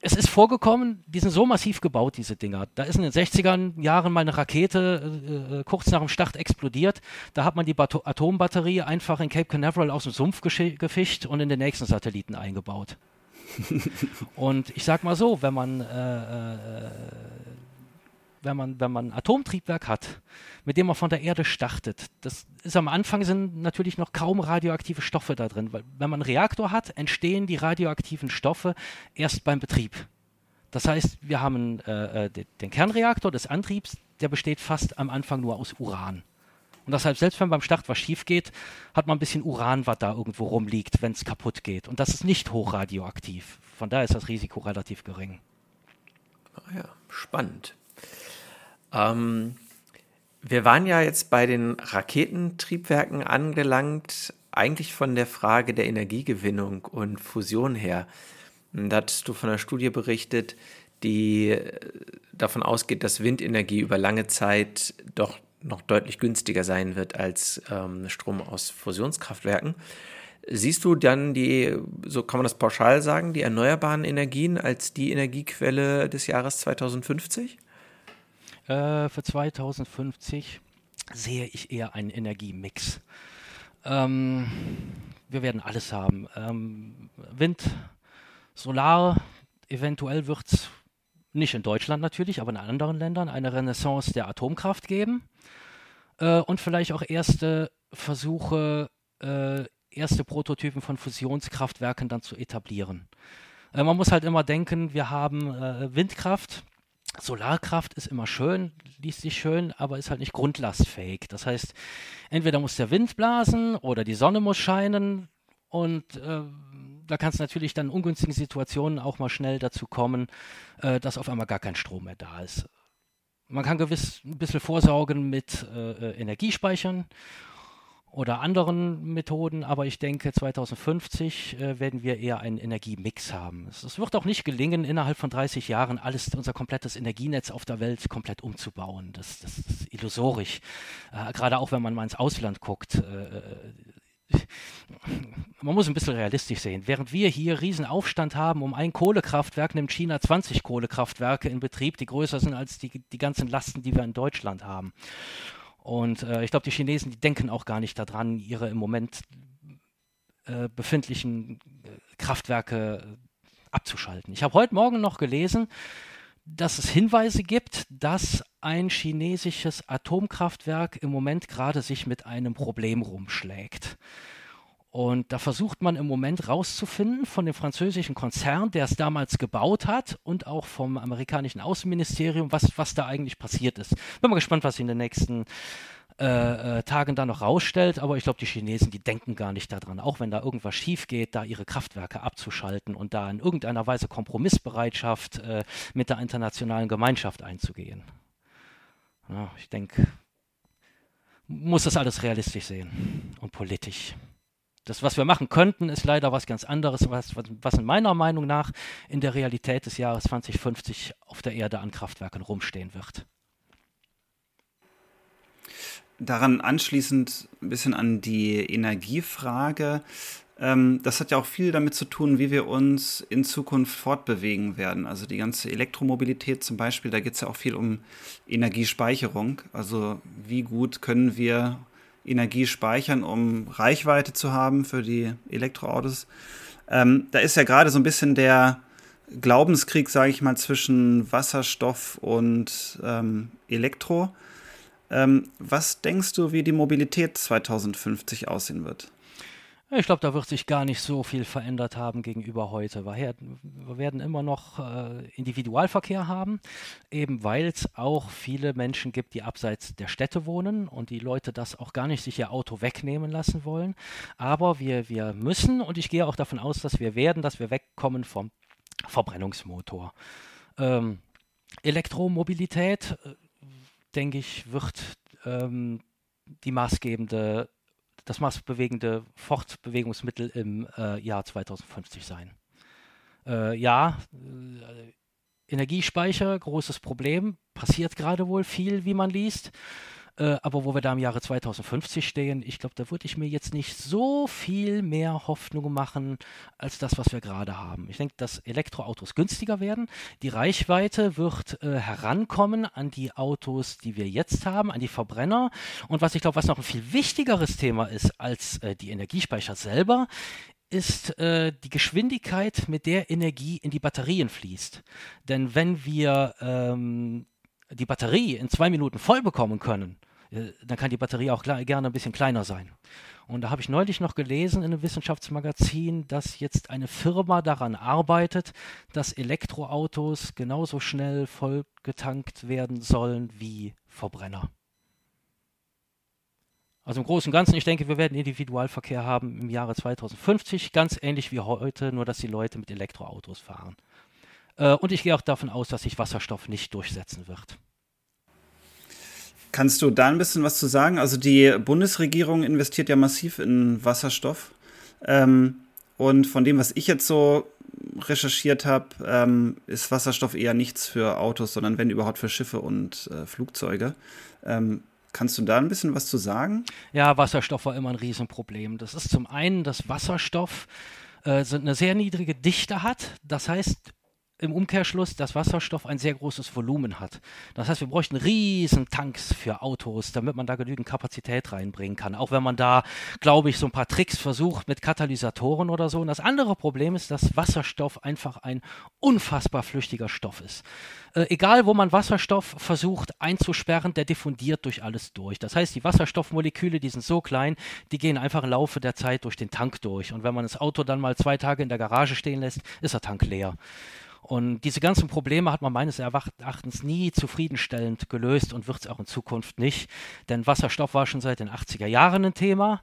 es ist vorgekommen, die sind so massiv gebaut, diese Dinger. Da ist in den 60er Jahren mal eine Rakete äh, äh, kurz nach dem Start explodiert. Da hat man die Bat Atombatterie einfach in Cape Canaveral aus dem Sumpf gefischt und in den nächsten Satelliten eingebaut. und ich sag mal so, wenn man äh, äh wenn man, wenn man ein Atomtriebwerk hat, mit dem man von der Erde startet, das ist am Anfang sind natürlich noch kaum radioaktive Stoffe da drin, weil wenn man einen Reaktor hat, entstehen die radioaktiven Stoffe erst beim Betrieb. Das heißt, wir haben äh, äh den Kernreaktor des Antriebs, der besteht fast am Anfang nur aus Uran. Und deshalb, selbst wenn beim Start was schief geht, hat man ein bisschen Uran, was da irgendwo rumliegt, wenn es kaputt geht. Und das ist nicht hochradioaktiv. Von daher ist das Risiko relativ gering. Ah ja, spannend. Ähm, wir waren ja jetzt bei den Raketentriebwerken angelangt, eigentlich von der Frage der Energiegewinnung und Fusion her. Da hattest du von einer Studie berichtet, die äh, davon ausgeht, dass Windenergie über lange Zeit doch noch deutlich günstiger sein wird als ähm, Strom aus Fusionskraftwerken. Siehst du dann die, so kann man das pauschal sagen, die erneuerbaren Energien als die Energiequelle des Jahres 2050? Äh, für 2050 sehe ich eher einen Energiemix. Ähm, wir werden alles haben. Ähm, Wind, Solar, eventuell wird es nicht in Deutschland natürlich, aber in anderen Ländern eine Renaissance der Atomkraft geben äh, und vielleicht auch erste Versuche, äh, erste Prototypen von Fusionskraftwerken dann zu etablieren. Äh, man muss halt immer denken, wir haben äh, Windkraft, Solarkraft ist immer schön, liest sich schön, aber ist halt nicht grundlastfähig. Das heißt, entweder muss der Wind blasen oder die Sonne muss scheinen und äh, da kann es natürlich dann in ungünstigen Situationen auch mal schnell dazu kommen, äh, dass auf einmal gar kein Strom mehr da ist. Man kann gewiss ein bisschen vorsorgen mit äh, äh Energiespeichern oder anderen Methoden, aber ich denke, 2050 äh, werden wir eher einen Energiemix haben. Es, es, wird auch nicht gelingen, innerhalb von 30 Jahren alles, unser komplettes Energienetz auf der Welt komplett umzubauen. Das, das ist illusorisch. Äh, gerade auch, wenn man mal ins Ausland guckt. Äh, äh man muss ein bisschen realistisch sehen. Während wir hier Riesenaufstand haben um ein Kohlekraftwerk, nimmt China 20 Kohlekraftwerke in Betrieb, die größer sind als die, die ganzen Lasten, die wir in Deutschland haben. Und äh, ich glaube, die Chinesen, die denken auch gar nicht daran, ihre im Moment äh, befindlichen äh, Kraftwerke abzuschalten. Ich habe heute Morgen noch gelesen, dass es Hinweise gibt, dass ein chinesisches Atomkraftwerk im Moment gerade sich mit einem Problem rumschlägt. Und da versucht man im Moment rauszufinden von dem französischen Konzern, der es damals gebaut hat, und auch vom amerikanischen Außenministerium, was, was da eigentlich passiert ist. Bin mal gespannt, was in den nächsten äh, äh, Tagen da noch rausstellt. Aber ich glaube, die Chinesen, die denken gar nicht daran, auch wenn da irgendwas schief geht, da ihre Kraftwerke abzuschalten und da in irgendeiner Weise Kompromissbereitschaft äh, mit der internationalen Gemeinschaft einzugehen. Ja, ich denke, muss das alles realistisch sehen und politisch. Das, was wir machen könnten, ist leider was ganz anderes, was, was in meiner Meinung nach in der Realität des Jahres 2050 auf der Erde an Kraftwerken rumstehen wird. Daran anschließend ein bisschen an die Energiefrage. Ähm, das hat ja auch viel damit zu tun, wie wir uns in Zukunft fortbewegen werden. Also die ganze Elektromobilität zum Beispiel, da geht es ja auch viel um Energiespeicherung. Also wie gut können wir Energie speichern, um Reichweite zu haben für die Elektroautos. Ähm, da ist ja gerade so ein bisschen der Glaubenskrieg, sage ich mal, zwischen Wasserstoff und ähm, Elektro. Ähm, was denkst du, wie die Mobilität 2050 aussehen wird? Ich glaube, da wird sich gar nicht so viel verändert haben gegenüber heute. Wir werden immer noch äh, Individualverkehr haben, eben weil es auch viele Menschen gibt, die abseits der Städte wohnen und die Leute das auch gar nicht sich ihr Auto wegnehmen lassen wollen. Aber wir, wir müssen, und ich gehe auch davon aus, dass wir werden, dass wir wegkommen vom Verbrennungsmotor. Ähm, Elektromobilität, äh, denke ich, wird ähm, die maßgebende das maßbewegende Fortbewegungsmittel im äh, Jahr 2050 sein. Äh, ja, äh, Energiespeicher, großes Problem, passiert gerade wohl viel, wie man liest. Äh, aber wo wir da im Jahre 2050 stehen, ich glaube, da würde ich mir jetzt nicht so viel mehr Hoffnung machen als das, was wir gerade haben. Ich denke, dass Elektroautos günstiger werden. Die Reichweite wird äh, herankommen an die Autos, die wir jetzt haben, an die Verbrenner. Und was ich glaube, was noch ein viel wichtigeres Thema ist als äh, die Energiespeicher selber, ist äh, die Geschwindigkeit, mit der Energie in die Batterien fließt. Denn wenn wir ähm, die Batterie in zwei Minuten voll bekommen können, dann kann die Batterie auch gerne ein bisschen kleiner sein. Und da habe ich neulich noch gelesen in einem Wissenschaftsmagazin, dass jetzt eine Firma daran arbeitet, dass Elektroautos genauso schnell vollgetankt werden sollen wie Verbrenner. Also im Großen und Ganzen, ich denke, wir werden Individualverkehr haben im Jahre 2050, ganz ähnlich wie heute, nur dass die Leute mit Elektroautos fahren. Äh, und ich gehe auch davon aus, dass sich Wasserstoff nicht durchsetzen wird. Kannst du da ein bisschen was zu sagen? Also die Bundesregierung investiert ja massiv in Wasserstoff. Ähm, und von dem, was ich jetzt so recherchiert habe, ähm, ist Wasserstoff eher nichts für Autos, sondern wenn überhaupt für Schiffe und äh, Flugzeuge. Ähm, Kannst du da ein bisschen was zu sagen? Ja, Wasserstoff war immer ein Riesenproblem. Das ist zum einen, dass Wasserstoff äh, eine sehr niedrige Dichte hat. Das heißt, im Umkehrschluss, dass Wasserstoff ein sehr großes Volumen hat. Das heißt, wir bräuchten riesen Tanks für Autos, damit man da genügend Kapazität reinbringen kann. Auch wenn man da, glaube ich, so ein paar Tricks versucht mit Katalysatoren oder so. Und das andere Problem ist, dass Wasserstoff einfach ein unfassbar flüchtiger Stoff ist. Äh, egal, wo man Wasserstoff versucht einzusperren, der diffundiert durch alles durch. Das heißt, die Wasserstoffmoleküle, die sind so klein, die gehen einfach im Laufe der Zeit durch den Tank durch. Und wenn man das Auto dann mal zwei Tage in der Garage stehen lässt, ist der Tank leer. Und diese ganzen Probleme hat man meines Erachtens nie zufriedenstellend gelöst und wird es auch in Zukunft nicht. Denn Wasserstoff war schon seit den 80er Jahren ein Thema.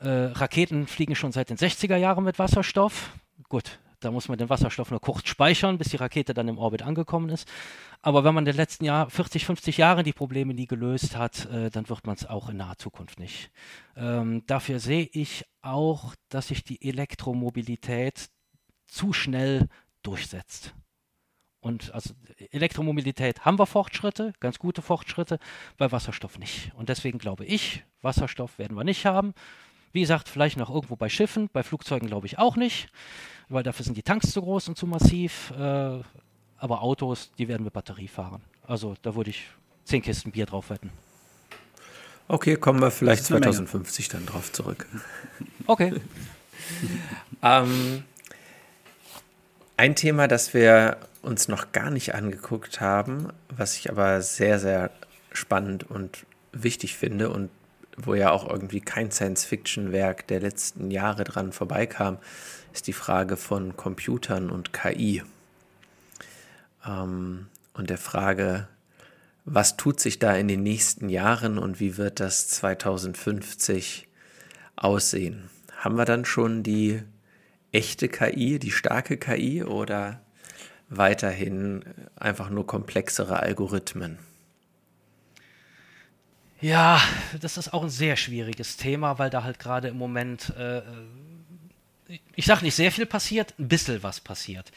Äh, Raketen fliegen schon seit den 60er Jahren mit Wasserstoff. Gut, da muss man den Wasserstoff nur kurz speichern, bis die Rakete dann im Orbit angekommen ist. Aber wenn man in den letzten Jahr, 40, 50 Jahren die Probleme nie gelöst hat, äh, dann wird man es auch in naher Zukunft nicht. Ähm, dafür sehe ich auch, dass sich die Elektromobilität zu schnell durchsetzt. Und also Elektromobilität haben wir Fortschritte, ganz gute Fortschritte, bei Wasserstoff nicht. Und deswegen glaube ich, Wasserstoff werden wir nicht haben. Wie gesagt, vielleicht noch irgendwo bei Schiffen, bei Flugzeugen glaube ich auch nicht, weil dafür sind die Tanks zu groß und zu massiv. Äh, aber Autos, die werden mit Batterie fahren. Also da würde ich zehn Kisten Bier drauf wetten. Okay, kommen wir vielleicht 2050 dann drauf zurück. Okay. ähm, ein Thema, das wir uns noch gar nicht angeguckt haben, was ich aber sehr, sehr spannend und wichtig finde und wo ja auch irgendwie kein Science-Fiction-Werk der letzten Jahre dran vorbeikam, ist die Frage von Computern und KI. Ähm, und der Frage, was tut sich da in den nächsten Jahren und wie wird das 2050 aussehen? Haben wir dann schon die echte KI, die starke KI oder weiterhin einfach nur komplexere Algorithmen? Ja, das ist auch ein sehr schwieriges Thema, weil da halt gerade im Moment, äh, ich sage nicht sehr viel passiert, ein bisschen was passiert.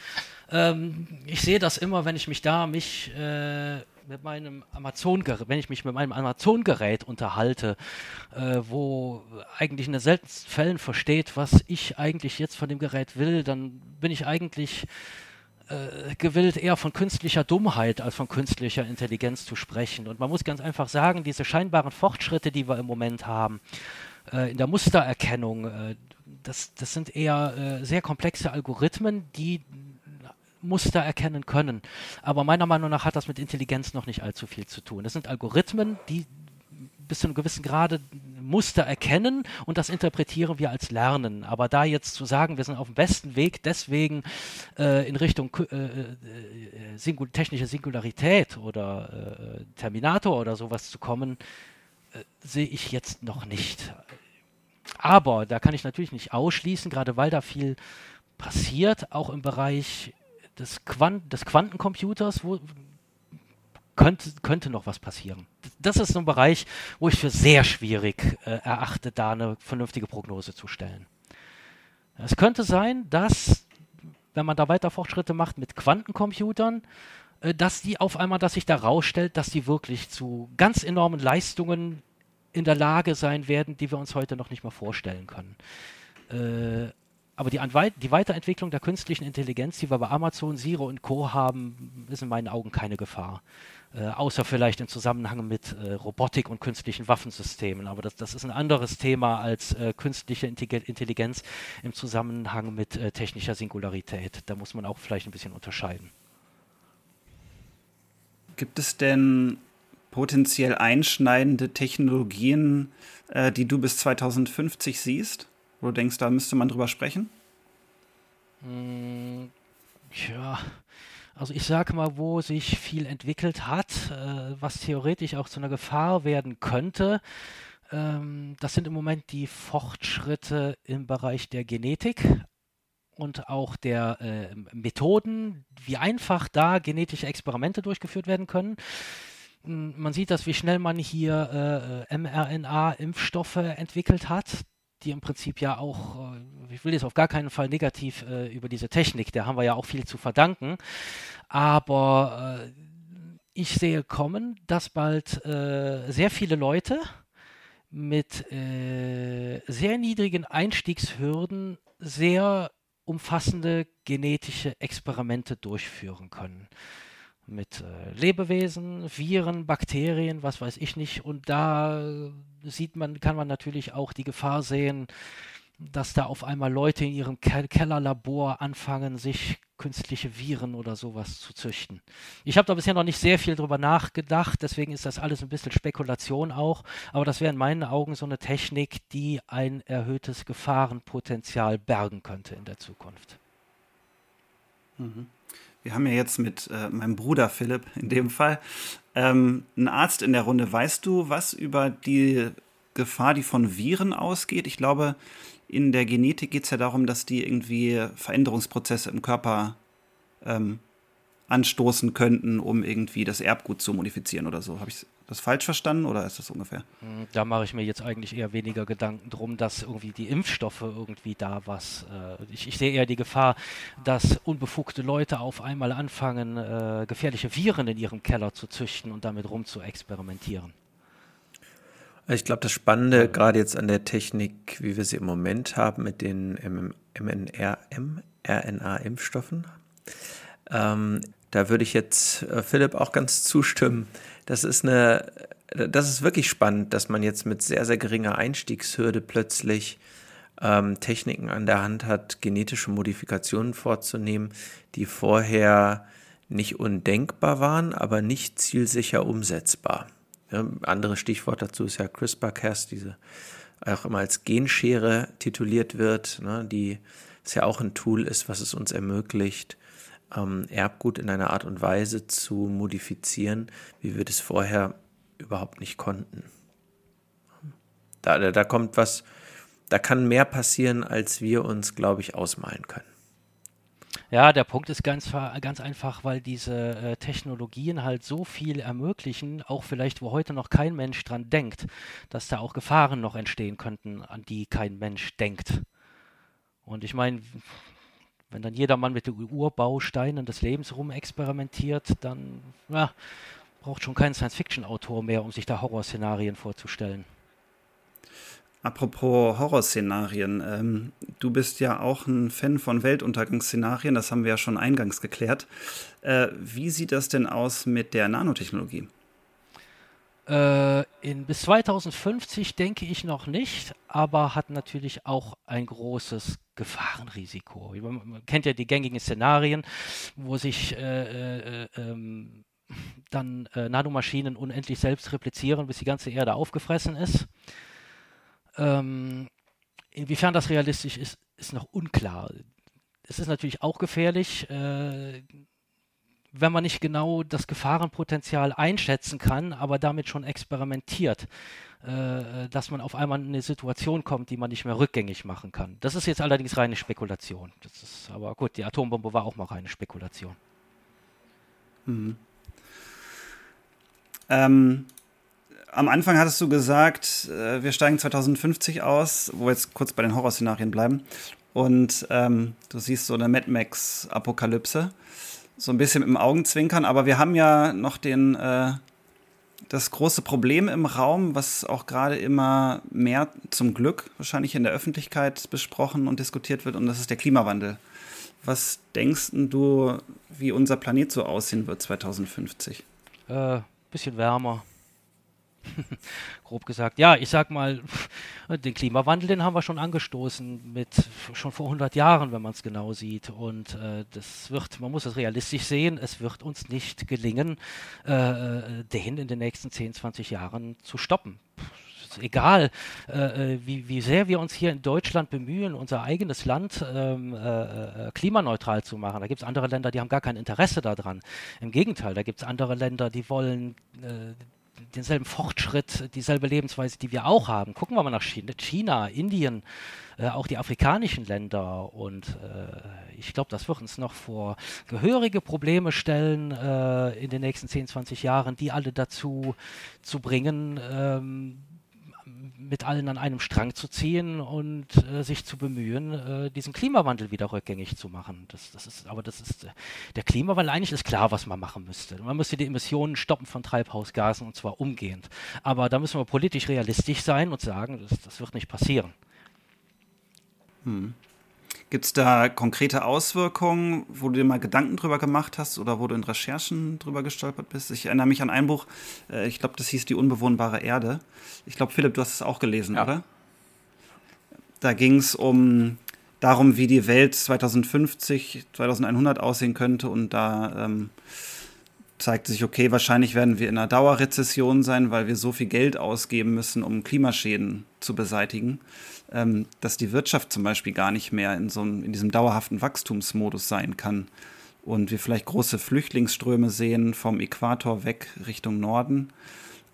Ähm, ich sehe das immer, wenn ich mich da mich äh, mit meinem Amazon, wenn ich mich mit meinem Amazon-Gerät unterhalte, äh, wo eigentlich in den seltensten Fällen versteht, was ich eigentlich jetzt von dem Gerät will, dann bin ich eigentlich äh, gewillt, eher von künstlicher Dummheit als von künstlicher Intelligenz zu sprechen. Und man muss ganz einfach sagen, diese scheinbaren Fortschritte, die wir im Moment haben, äh, in der Mustererkennung, äh, das, das sind eher äh, sehr komplexe Algorithmen, die Muster erkennen können. Aber meiner Meinung nach hat das mit Intelligenz noch nicht allzu viel zu tun. Das sind Algorithmen, die bis zu einem gewissen Grade Muster erkennen und das interpretieren wir als Lernen. Aber da jetzt zu sagen, wir sind auf dem besten Weg, deswegen äh, in Richtung äh, äh, Singul technische Singularität oder äh, Terminator oder sowas zu kommen, äh, sehe ich jetzt noch nicht. Aber da kann ich natürlich nicht ausschließen, gerade weil da viel passiert, auch im Bereich des, Quant des Quantencomputers, wo könnte, könnte noch was passieren. Das ist so ein Bereich, wo ich für sehr schwierig äh, erachte, da eine vernünftige Prognose zu stellen. Es könnte sein, dass, wenn man da weiter Fortschritte macht mit Quantencomputern, äh, dass die auf einmal, dass sich da rausstellt, dass die wirklich zu ganz enormen Leistungen in der Lage sein werden, die wir uns heute noch nicht mal vorstellen können. Äh, aber die, die, Weiterentwicklung der künstlichen Intelligenz, die wir bei Amazon, Zero und Co. haben, ist in meinen Augen keine Gefahr. Äh, außer vielleicht im Zusammenhang mit äh, Robotik und künstlichen Waffensystemen. Aber das, das ist ein anderes Thema als äh, künstliche Intelligenz im Zusammenhang mit äh, technischer Singularität. Da muss man auch vielleicht ein bisschen unterscheiden. Gibt es denn potenziell einschneidende Technologien, äh, die du bis 2050 siehst? Wo du denkst, da müsste man drüber sprechen? Hm, ja, also ich sage mal, wo sich viel entwickelt hat, äh, was theoretisch auch zu einer Gefahr werden könnte. Ähm, das sind im Moment die Fortschritte im Bereich der Genetik und auch der äh, Methoden, wie einfach da genetische Experimente durchgeführt werden können. Hm, man sieht das, wie schnell man hier äh, mRNA-Impfstoffe entwickelt hat die im Prinzip ja auch, äh, ich will jetzt auf gar keinen Fall negativ äh, über diese Technik, der haben wir ja auch viel zu verdanken, aber äh, ich sehe kommen, dass bald äh, sehr viele Leute mit äh, sehr niedrigen Einstiegshürden sehr umfassende genetische Experimente durchführen können mit äh, Lebewesen, Viren, Bakterien, was weiß ich nicht. Und da sieht man, kann man natürlich auch die Gefahr sehen, dass da auf einmal Leute in ihrem Ke Kellerlabor anfangen, sich künstliche Viren oder sowas zu züchten. Ich habe da bisher noch nicht sehr viel drüber nachgedacht, deswegen ist das alles ein bisschen Spekulation auch, aber das wäre in meinen Augen so eine Technik, die ein erhöhtes Gefahrenpotenzial bergen könnte in der Zukunft. Mhm wir haben ja jetzt mit äh, meinem Bruder Philipp in dem Fall ähm, einen Arzt in der Runde. Weißt du was über die Gefahr, die von Viren ausgeht? Ich glaube, in der Genetik geht es ja darum, dass die irgendwie Veränderungsprozesse im Körper ähm, anstoßen könnten, um irgendwie das Erbgut zu modifizieren oder so. Habe ich das falsch verstanden oder ist das ungefähr? Hm, da mache ich mir jetzt eigentlich eher weniger Gedanken drum, dass irgendwie die Impfstoffe irgendwie da was. Äh, ich, ich, sehe eher die Gefahr, dass unbefugte Leute auf einmal anfangen, äh, gefährliche Viren in ihrem Keller zu züchten und damit rum zu experimentieren. Ich glaube, das Spannende gerade jetzt an der Technik, wie wir sie im Moment haben mit den mRNA-Impfstoffen, ähm, da würde ich jetzt äh, Philipp auch ganz zustimmen. Das ist eine, das ist wirklich spannend, dass man jetzt mit sehr, sehr geringer Einstiegshürde plötzlich ähm, Techniken an der Hand hat, genetische Modifikationen vorzunehmen, die vorher nicht undenkbar waren, aber nicht zielsicher umsetzbar. Ja, anderes Stichwort dazu ist ja CRISPR-Cas, diese auch immer als Genschere tituliert wird, ne, die ist ja auch ein Tool ist, was es uns ermöglicht, ähm, Erbgut in einer Art und Weise zu modifizieren, wie wir das vorher überhaupt nicht konnten. Da, da, da kommt was, da kann mehr passieren, als wir uns, glaube ich, ausmalen können. Ja, der Punkt ist ganz, ganz einfach, weil diese äh, Technologien halt so viel ermöglichen, auch vielleicht, wo heute noch kein Mensch dran denkt, dass da auch Gefahren noch entstehen könnten, an die kein Mensch denkt. Und ich meine, wenn dann jedermann mit den Urbausteinen des Lebens rumexperimentiert, dann ja, braucht schon kein Science-Fiction-Autor mehr, um sich da Horrorszenarien vorzustellen. Apropos Horrorszenarien, ähm, du bist ja auch ein Fan von Weltuntergangsszenarien, das haben wir ja schon eingangs geklärt. Äh, wie sieht das denn aus mit der Nanotechnologie? Äh, in, bis 2050 denke ich noch nicht, aber hat natürlich auch ein großes Gefahrenrisiko. Man kennt ja die gängigen Szenarien, wo sich äh, äh, ähm, dann äh, Nanomaschinen unendlich selbst replizieren, bis die ganze Erde aufgefressen ist. Ähm, inwiefern das realistisch ist, ist noch unklar. Es ist natürlich auch gefährlich, äh, wenn man nicht genau das Gefahrenpotenzial einschätzen kann, aber damit schon experimentiert, äh, dass man auf einmal in eine Situation kommt, die man nicht mehr rückgängig machen kann. Das ist jetzt allerdings reine Spekulation. Das ist, aber gut, die Atombombe war auch mal reine Spekulation. Mhm. Ähm, am Anfang hattest du gesagt, äh, wir steigen 2050 aus, wo wir jetzt kurz bei den Horrorszenarien bleiben. Und ähm, du siehst so eine Mad Max-Apokalypse. So ein bisschen im Augenzwinkern, aber wir haben ja noch den, äh, das große Problem im Raum, was auch gerade immer mehr zum Glück wahrscheinlich in der Öffentlichkeit besprochen und diskutiert wird, und das ist der Klimawandel. Was denkst du, wie unser Planet so aussehen wird 2050? Äh, bisschen wärmer, grob gesagt. Ja, ich sag mal, den Klimawandel, den haben wir schon angestoßen mit schon vor 100 Jahren, wenn man es genau sieht. Und äh, das wird, man muss es realistisch sehen, es wird uns nicht gelingen, äh, den in den nächsten 10, 20 Jahren zu stoppen egal, äh, äh, wie, wie sehr wir uns hier in Deutschland bemühen, unser eigenes Land ähm, äh, äh klimaneutral zu machen. Da gibt es andere Länder, die haben gar kein Interesse daran. Im Gegenteil, da gibt es andere Länder, die wollen äh, denselben Fortschritt, dieselbe Lebensweise, die wir auch haben. Gucken wir mal nach China, China Indien, äh, auch die afrikanischen Länder. Und äh, ich glaube, das wird uns noch vor gehörige Probleme stellen äh, in den nächsten 10, 20 Jahren, die alle dazu zu bringen, ähm, mit allen an einem Strang zu ziehen und äh, sich zu bemühen, äh, diesen Klimawandel wieder rückgängig zu machen. Das, das ist, aber das ist der Klimawandel eigentlich ist klar, was man machen müsste. Man müsste die Emissionen stoppen von Treibhausgasen und zwar umgehend. Aber da müssen wir politisch realistisch sein und sagen, das, das wird nicht passieren. Hm. Gibt es da konkrete Auswirkungen, wo du dir mal Gedanken drüber gemacht hast oder wo du in Recherchen drüber gestolpert bist? Ich erinnere mich an ein Buch, äh, ich glaube, das hieß Die unbewohnbare Erde. Ich glaube, Philipp, du hast es auch gelesen, ja. oder? Da ging es um darum, wie die Welt 2050, 2100 aussehen könnte und da ähm, zeigt sich, okay, wahrscheinlich werden wir in einer Dauerrezession sein, weil wir so viel Geld ausgeben müssen, um Klimaschäden zu beseitigen dass die Wirtschaft zum Beispiel gar nicht mehr in, so einem, in diesem dauerhaften Wachstumsmodus sein kann. Und wir vielleicht große Flüchtlingsströme sehen vom Äquator weg Richtung Norden.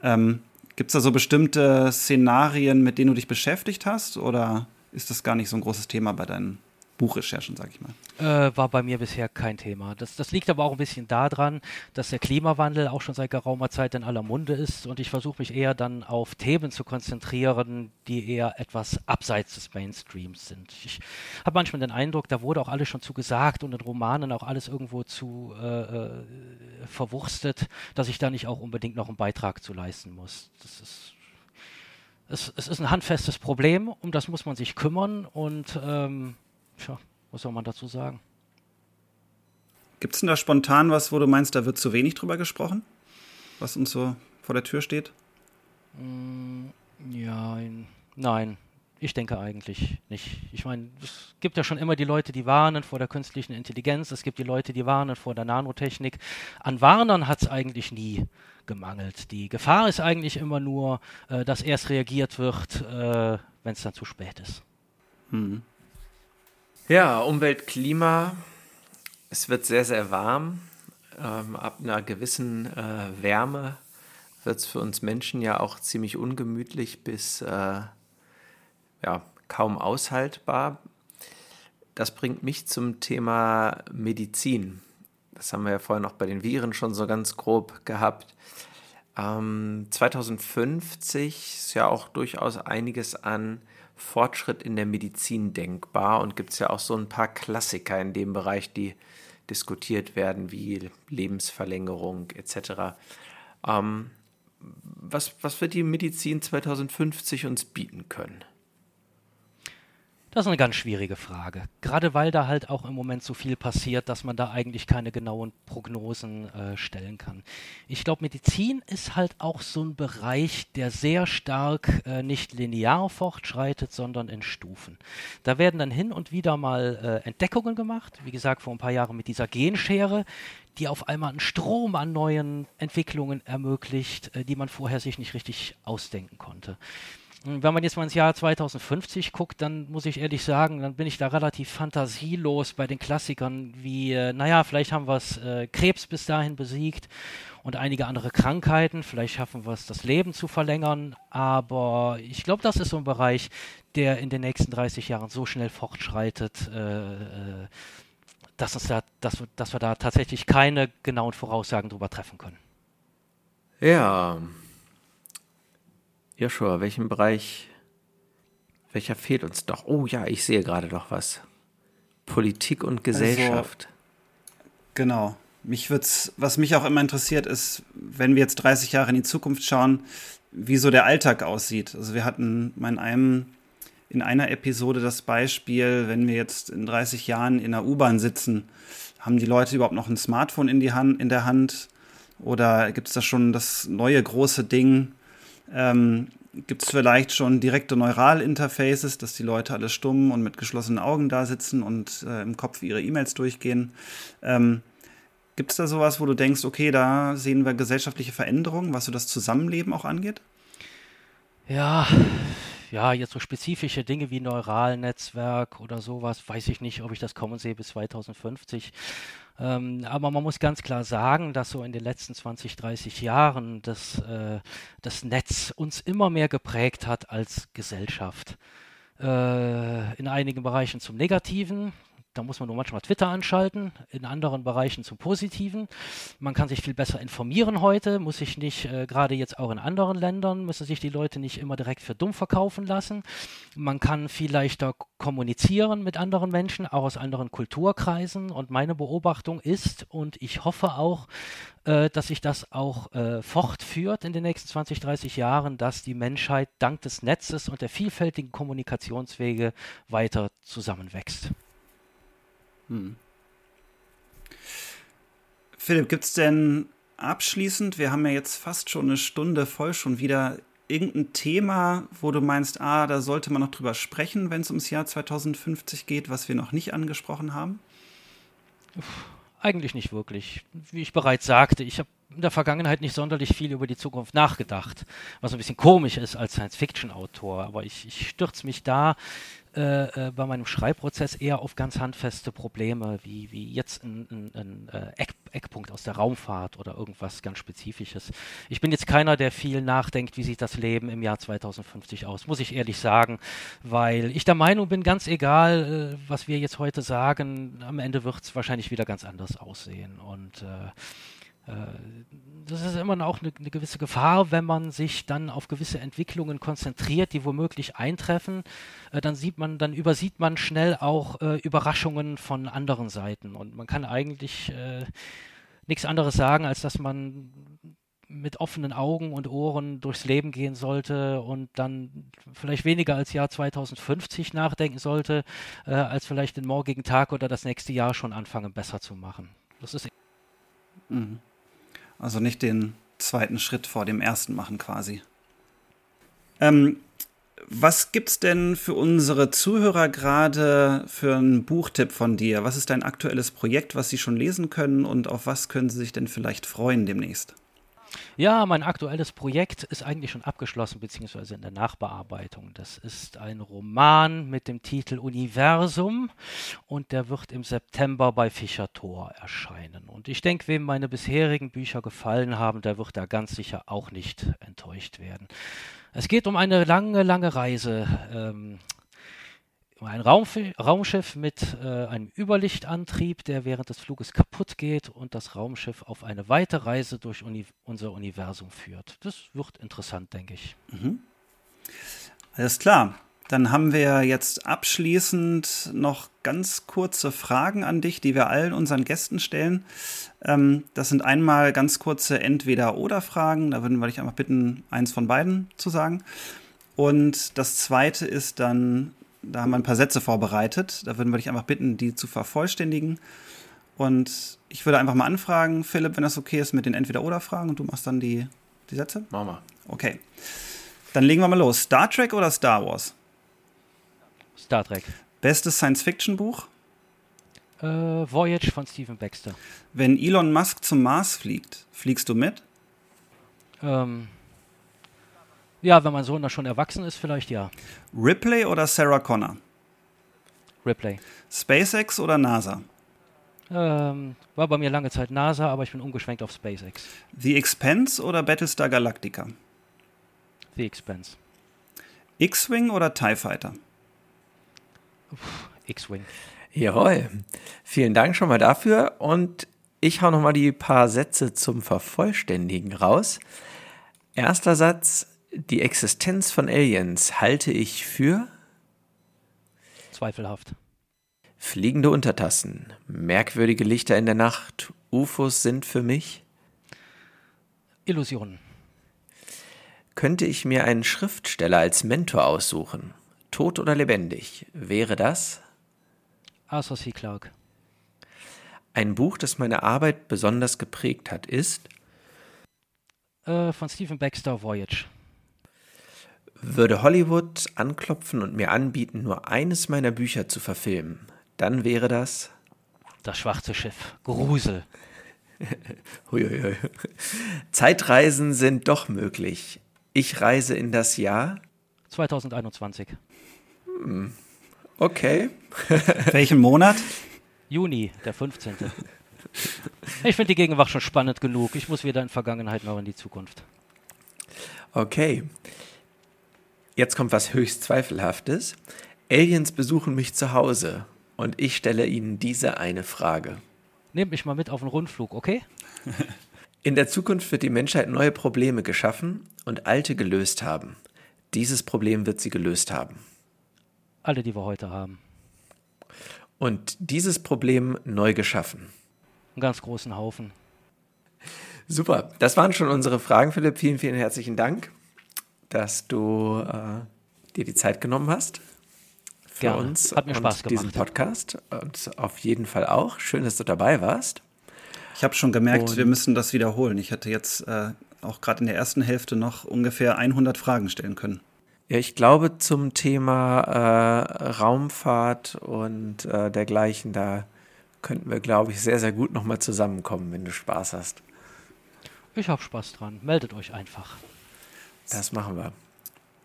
Ähm, Gibt es da so bestimmte Szenarien, mit denen du dich beschäftigt hast? Oder ist das gar nicht so ein großes Thema bei deinen Buchrecherchen, sage ich mal? Äh, war bei mir bisher kein Thema. Das, das liegt aber auch ein bisschen daran, dass der Klimawandel auch schon seit geraumer Zeit in aller Munde ist und ich versuche mich eher dann auf Themen zu konzentrieren, die eher etwas abseits des Mainstreams sind. Ich habe manchmal den Eindruck, da wurde auch alles schon zu gesagt und in Romanen auch alles irgendwo zu äh, äh, verwurstet, dass ich da nicht auch unbedingt noch einen Beitrag zu leisten muss. Das ist es, es ist ein handfestes Problem, um das muss man sich kümmern und ähm, Tja, was soll man dazu sagen? Gibt es denn da spontan was, wo du meinst, da wird zu wenig drüber gesprochen? Was uns so vor der Tür steht? Mm, ja, nein. Ich denke eigentlich nicht. Ich meine, es gibt ja schon immer die Leute, die warnen vor der künstlichen Intelligenz. Es gibt die Leute, die warnen vor der Nanotechnik. An Warnern hat es eigentlich nie gemangelt. Die Gefahr ist eigentlich immer nur, äh, dass erst reagiert wird, äh, wenn es dann zu spät ist. Hm. Ja, Umwelt, Klima. Es wird sehr, sehr warm. Ähm, ab einer gewissen äh, Wärme wird es für uns Menschen ja auch ziemlich ungemütlich bis äh, ja, kaum aushaltbar. Das bringt mich zum Thema Medizin. Das haben wir ja vorher noch bei den Viren schon so ganz grob gehabt. Ähm, 2050 ist ja auch durchaus einiges an Fortschritt in der Medizin denkbar und gibt es ja auch so ein paar Klassiker in dem Bereich, die diskutiert werden, wie Lebensverlängerung etc. Ähm, was, was wird die Medizin 2050 uns bieten können? Das ist eine ganz schwierige Frage. Gerade weil da halt auch im Moment so viel passiert, dass man da eigentlich keine genauen Prognosen äh, stellen kann. Ich glaube, Medizin ist halt auch so ein Bereich, der sehr stark äh, nicht linear fortschreitet, sondern in Stufen. Da werden dann hin und wieder mal äh, Entdeckungen gemacht. Wie gesagt, vor ein paar Jahren mit dieser Genschere, die auf einmal einen Strom an neuen Entwicklungen ermöglicht, äh, die man vorher sich nicht richtig ausdenken konnte. Wenn man jetzt mal ins Jahr 2050 guckt, dann muss ich ehrlich sagen, dann bin ich da relativ fantasielos bei den Klassikern wie, äh, naja, vielleicht haben wir es äh, Krebs bis dahin besiegt und einige andere Krankheiten, vielleicht schaffen wir es, das Leben zu verlängern, aber ich glaube, das ist so ein Bereich, der in den nächsten 30 Jahren so schnell fortschreitet, äh, äh, dass, uns da, dass, dass wir da tatsächlich keine genauen Voraussagen drüber treffen können. Ja, Joshua, welchen Bereich, welcher fehlt uns doch? Oh ja, ich sehe gerade doch was. Politik und Gesellschaft. Also, genau. Mich wird's, was mich auch immer interessiert, ist, wenn wir jetzt 30 Jahre in die Zukunft schauen, wie so der Alltag aussieht. Also wir hatten in einem in einer Episode das Beispiel, wenn wir jetzt in 30 Jahren in der U-Bahn sitzen, haben die Leute überhaupt noch ein Smartphone in, die Hand, in der Hand? Oder gibt es da schon das neue große Ding? Ähm, gibt es vielleicht schon direkte Neuralinterfaces, dass die Leute alle stumm und mit geschlossenen Augen da sitzen und äh, im Kopf ihre E-Mails durchgehen? Ähm, Gibt es da sowas, wo du denkst, okay, da sehen wir gesellschaftliche Veränderungen, was so das Zusammenleben auch angeht? Ja, ja, jetzt so spezifische Dinge wie Neuralnetzwerk oder sowas, weiß ich nicht, ob ich das kommen sehe bis 2050. Ähm, aber man muss ganz klar sagen, dass so in den letzten 20, 30 Jahren das, äh, das Netz uns immer mehr geprägt hat als Gesellschaft. Äh, in einigen Bereichen zum Negativen, da muss man nur manchmal Twitter anschalten, in anderen Bereichen zum Positiven. Man kann sich viel besser informieren heute, muss sich nicht, äh, gerade jetzt auch in anderen Ländern, müssen sich die Leute nicht immer direkt für dumm verkaufen lassen. Man kann viel leichter kommunizieren mit anderen Menschen, auch aus anderen Kulturkreisen. Und meine Beobachtung ist, und ich hoffe auch, äh, dass sich das auch äh, fortführt in den nächsten 20, 30 Jahren, dass die Menschheit dank des Netzes und der vielfältigen Kommunikationswege weiter zusammenwächst. Hm. Philipp, gibt es denn abschließend, wir haben ja jetzt fast schon eine Stunde voll schon wieder, irgendein Thema, wo du meinst, ah, da sollte man noch drüber sprechen, wenn es ums Jahr 2050 geht, was wir noch nicht angesprochen haben? Eigentlich nicht wirklich. Wie ich bereits sagte, ich habe in der Vergangenheit nicht sonderlich viel über die Zukunft nachgedacht, was ein bisschen komisch ist als Science-Fiction-Autor. Aber ich, ich stürze mich da äh, äh, bei meinem Schreibprozess eher auf ganz handfeste Probleme, wie, wie jetzt ein, ein, ein äh, Eck, Eckpunkt aus der Raumfahrt oder irgendwas ganz Spezifisches. Ich bin jetzt keiner, der viel nachdenkt, wie sieht das Leben im Jahr 2050 aus, muss ich ehrlich sagen, weil ich der Meinung bin, ganz egal, äh, was wir jetzt heute sagen, am Ende wird es wahrscheinlich wieder ganz anders aussehen. Und äh, das ist immer auch eine, eine, gewisse Gefahr, wenn man sich dann auf gewisse Entwicklungen konzentriert, die womöglich eintreffen, äh, dann sieht man, dann übersieht man schnell auch äh, Überraschungen von anderen Seiten. Und man kann eigentlich äh, nichts anderes sagen, als dass man mit offenen Augen und Ohren durchs Leben gehen sollte und dann vielleicht weniger als Jahr 2050 nachdenken sollte, äh, als vielleicht den morgigen Tag oder das nächste Jahr schon anfangen besser zu machen. Das ist mhm. Also nicht den zweiten Schritt vor dem ersten machen quasi. Ähm, was gibt's denn für unsere Zuhörer gerade für einen Buchtipp von dir? Was ist dein aktuelles Projekt, was sie schon lesen können und auf was können sie sich denn vielleicht freuen demnächst? Ja, mein aktuelles Projekt ist eigentlich schon abgeschlossen, beziehungsweise in der Nachbearbeitung. Das ist ein Roman mit dem Titel Universum und der wird im September bei Fischer Thor erscheinen. Und ich denke, wem meine bisherigen Bücher gefallen haben, der wird da ganz sicher auch nicht enttäuscht werden. Es geht um eine lange, lange Reise ähm, ein Raumschiff mit äh, einem Überlichtantrieb, der während des Fluges kaputt geht und das Raumschiff auf eine weite Reise durch Uni unser Universum führt. Das wird interessant, denke ich. Mhm. Alles klar. Dann haben wir jetzt abschließend noch ganz kurze Fragen an dich, die wir allen unseren Gästen stellen. Ähm, das sind einmal ganz kurze Entweder-Oder-Fragen. Da würden wir dich einfach bitten, eins von beiden zu sagen. Und das zweite ist dann da haben wir ein paar Sätze vorbereitet. Da würden wir dich einfach bitten, die zu vervollständigen. Und ich würde einfach mal anfragen, Philipp, wenn das okay ist, mit den Entweder-Oder-Fragen und du machst dann die, die Sätze? Machen wir. Okay. Dann legen wir mal los. Star Trek oder Star Wars? Star Trek. Bestes Science-Fiction-Buch? Äh, Voyage von Stephen Baxter. Wenn Elon Musk zum Mars fliegt, fliegst du mit? Ähm, ja, wenn mein Sohn da schon erwachsen ist, vielleicht ja. Ripley oder Sarah Connor? Ripley. SpaceX oder NASA? Ähm, war bei mir lange Zeit NASA, aber ich bin umgeschwenkt auf SpaceX. The Expense oder Battlestar Galactica? The Expense. X-Wing oder TIE Fighter? X-Wing. Jawohl. Vielen Dank schon mal dafür. Und ich hau noch mal die paar Sätze zum Vervollständigen raus. Erster Satz: die Existenz von Aliens halte ich für zweifelhaft. Fliegende Untertassen, merkwürdige Lichter in der Nacht UFOs sind für mich Illusionen. Könnte ich mir einen Schriftsteller als Mentor aussuchen, tot oder lebendig, wäre das Arthur C. Clarke. ein Buch, das meine Arbeit besonders geprägt hat, ist Äh, von Stephen Baxter, Voyage. Würde Hollywood anklopfen und mir anbieten, nur eines meiner Bücher zu verfilmen, dann wäre das Das schwarze Schiff. Grusel. Huiuiui. Zeitreisen sind doch möglich. Ich reise in das Jahr. 2021. Okay. Welchen Monat? Juni, der 15. Ich finde die Gegenwart schon spannend genug. Ich muss weder in Vergangenheit noch in die Zukunft. Okay. Jetzt kommt was höchst Zweifelhaftes. Aliens besuchen mich zu Hause und ich stelle ihnen diese eine Frage. Nehmt mich mal mit auf den Rundflug, okay? In der Zukunft wird die Menschheit neue Probleme geschaffen und alte gelöst haben. Dieses Problem wird sie gelöst haben. Alle, die wir heute haben. Und dieses Problem neu geschaffen. Einen ganz großen Haufen. Super, das waren schon unsere Fragen, Philipp. Vielen, vielen herzlichen Dank, dass du äh, dir die Zeit genommen hast für Gerne. uns Hat mir und Spaß diesen gemacht. Podcast. Und auf jeden Fall auch. Schön, dass du dabei warst. Ich habe schon gemerkt, Und- wir müssen das wiederholen. Ich hätte jetzt äh, auch gerade in der ersten Hälfte noch ungefähr 100 Fragen stellen können. Ja, ich glaube, zum Thema äh, Raumfahrt und äh, dergleichen, da könnten wir, glaube ich, sehr, sehr gut nochmal zusammenkommen, wenn du Spaß hast. Ich habe Spaß dran. Meldet euch einfach. Das machen wir.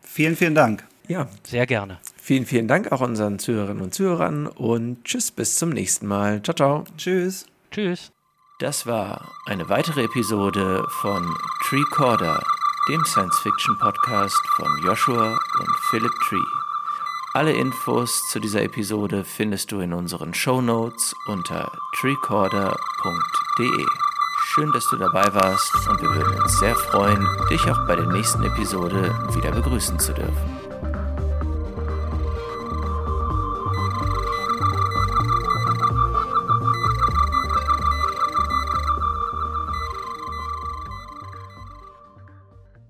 Vielen, vielen Dank. Ja, Sehr gerne. vielen, vielen Dank auch unseren Zuhörerinnen und Zuhörern und tschüss, bis zum nächsten Mal. Ciao, ciao. Tschüss. Tschüss. Das war eine weitere Episode von Treecorder, dem Science-Fiction-Podcast von Joshua und Philip Tree. Alle Infos zu dieser Episode findest du in unseren Shownotes unter treecorder.de. Schön, dass du dabei warst und wir würden uns sehr freuen, dich auch bei der nächsten Episode wieder begrüßen zu dürfen.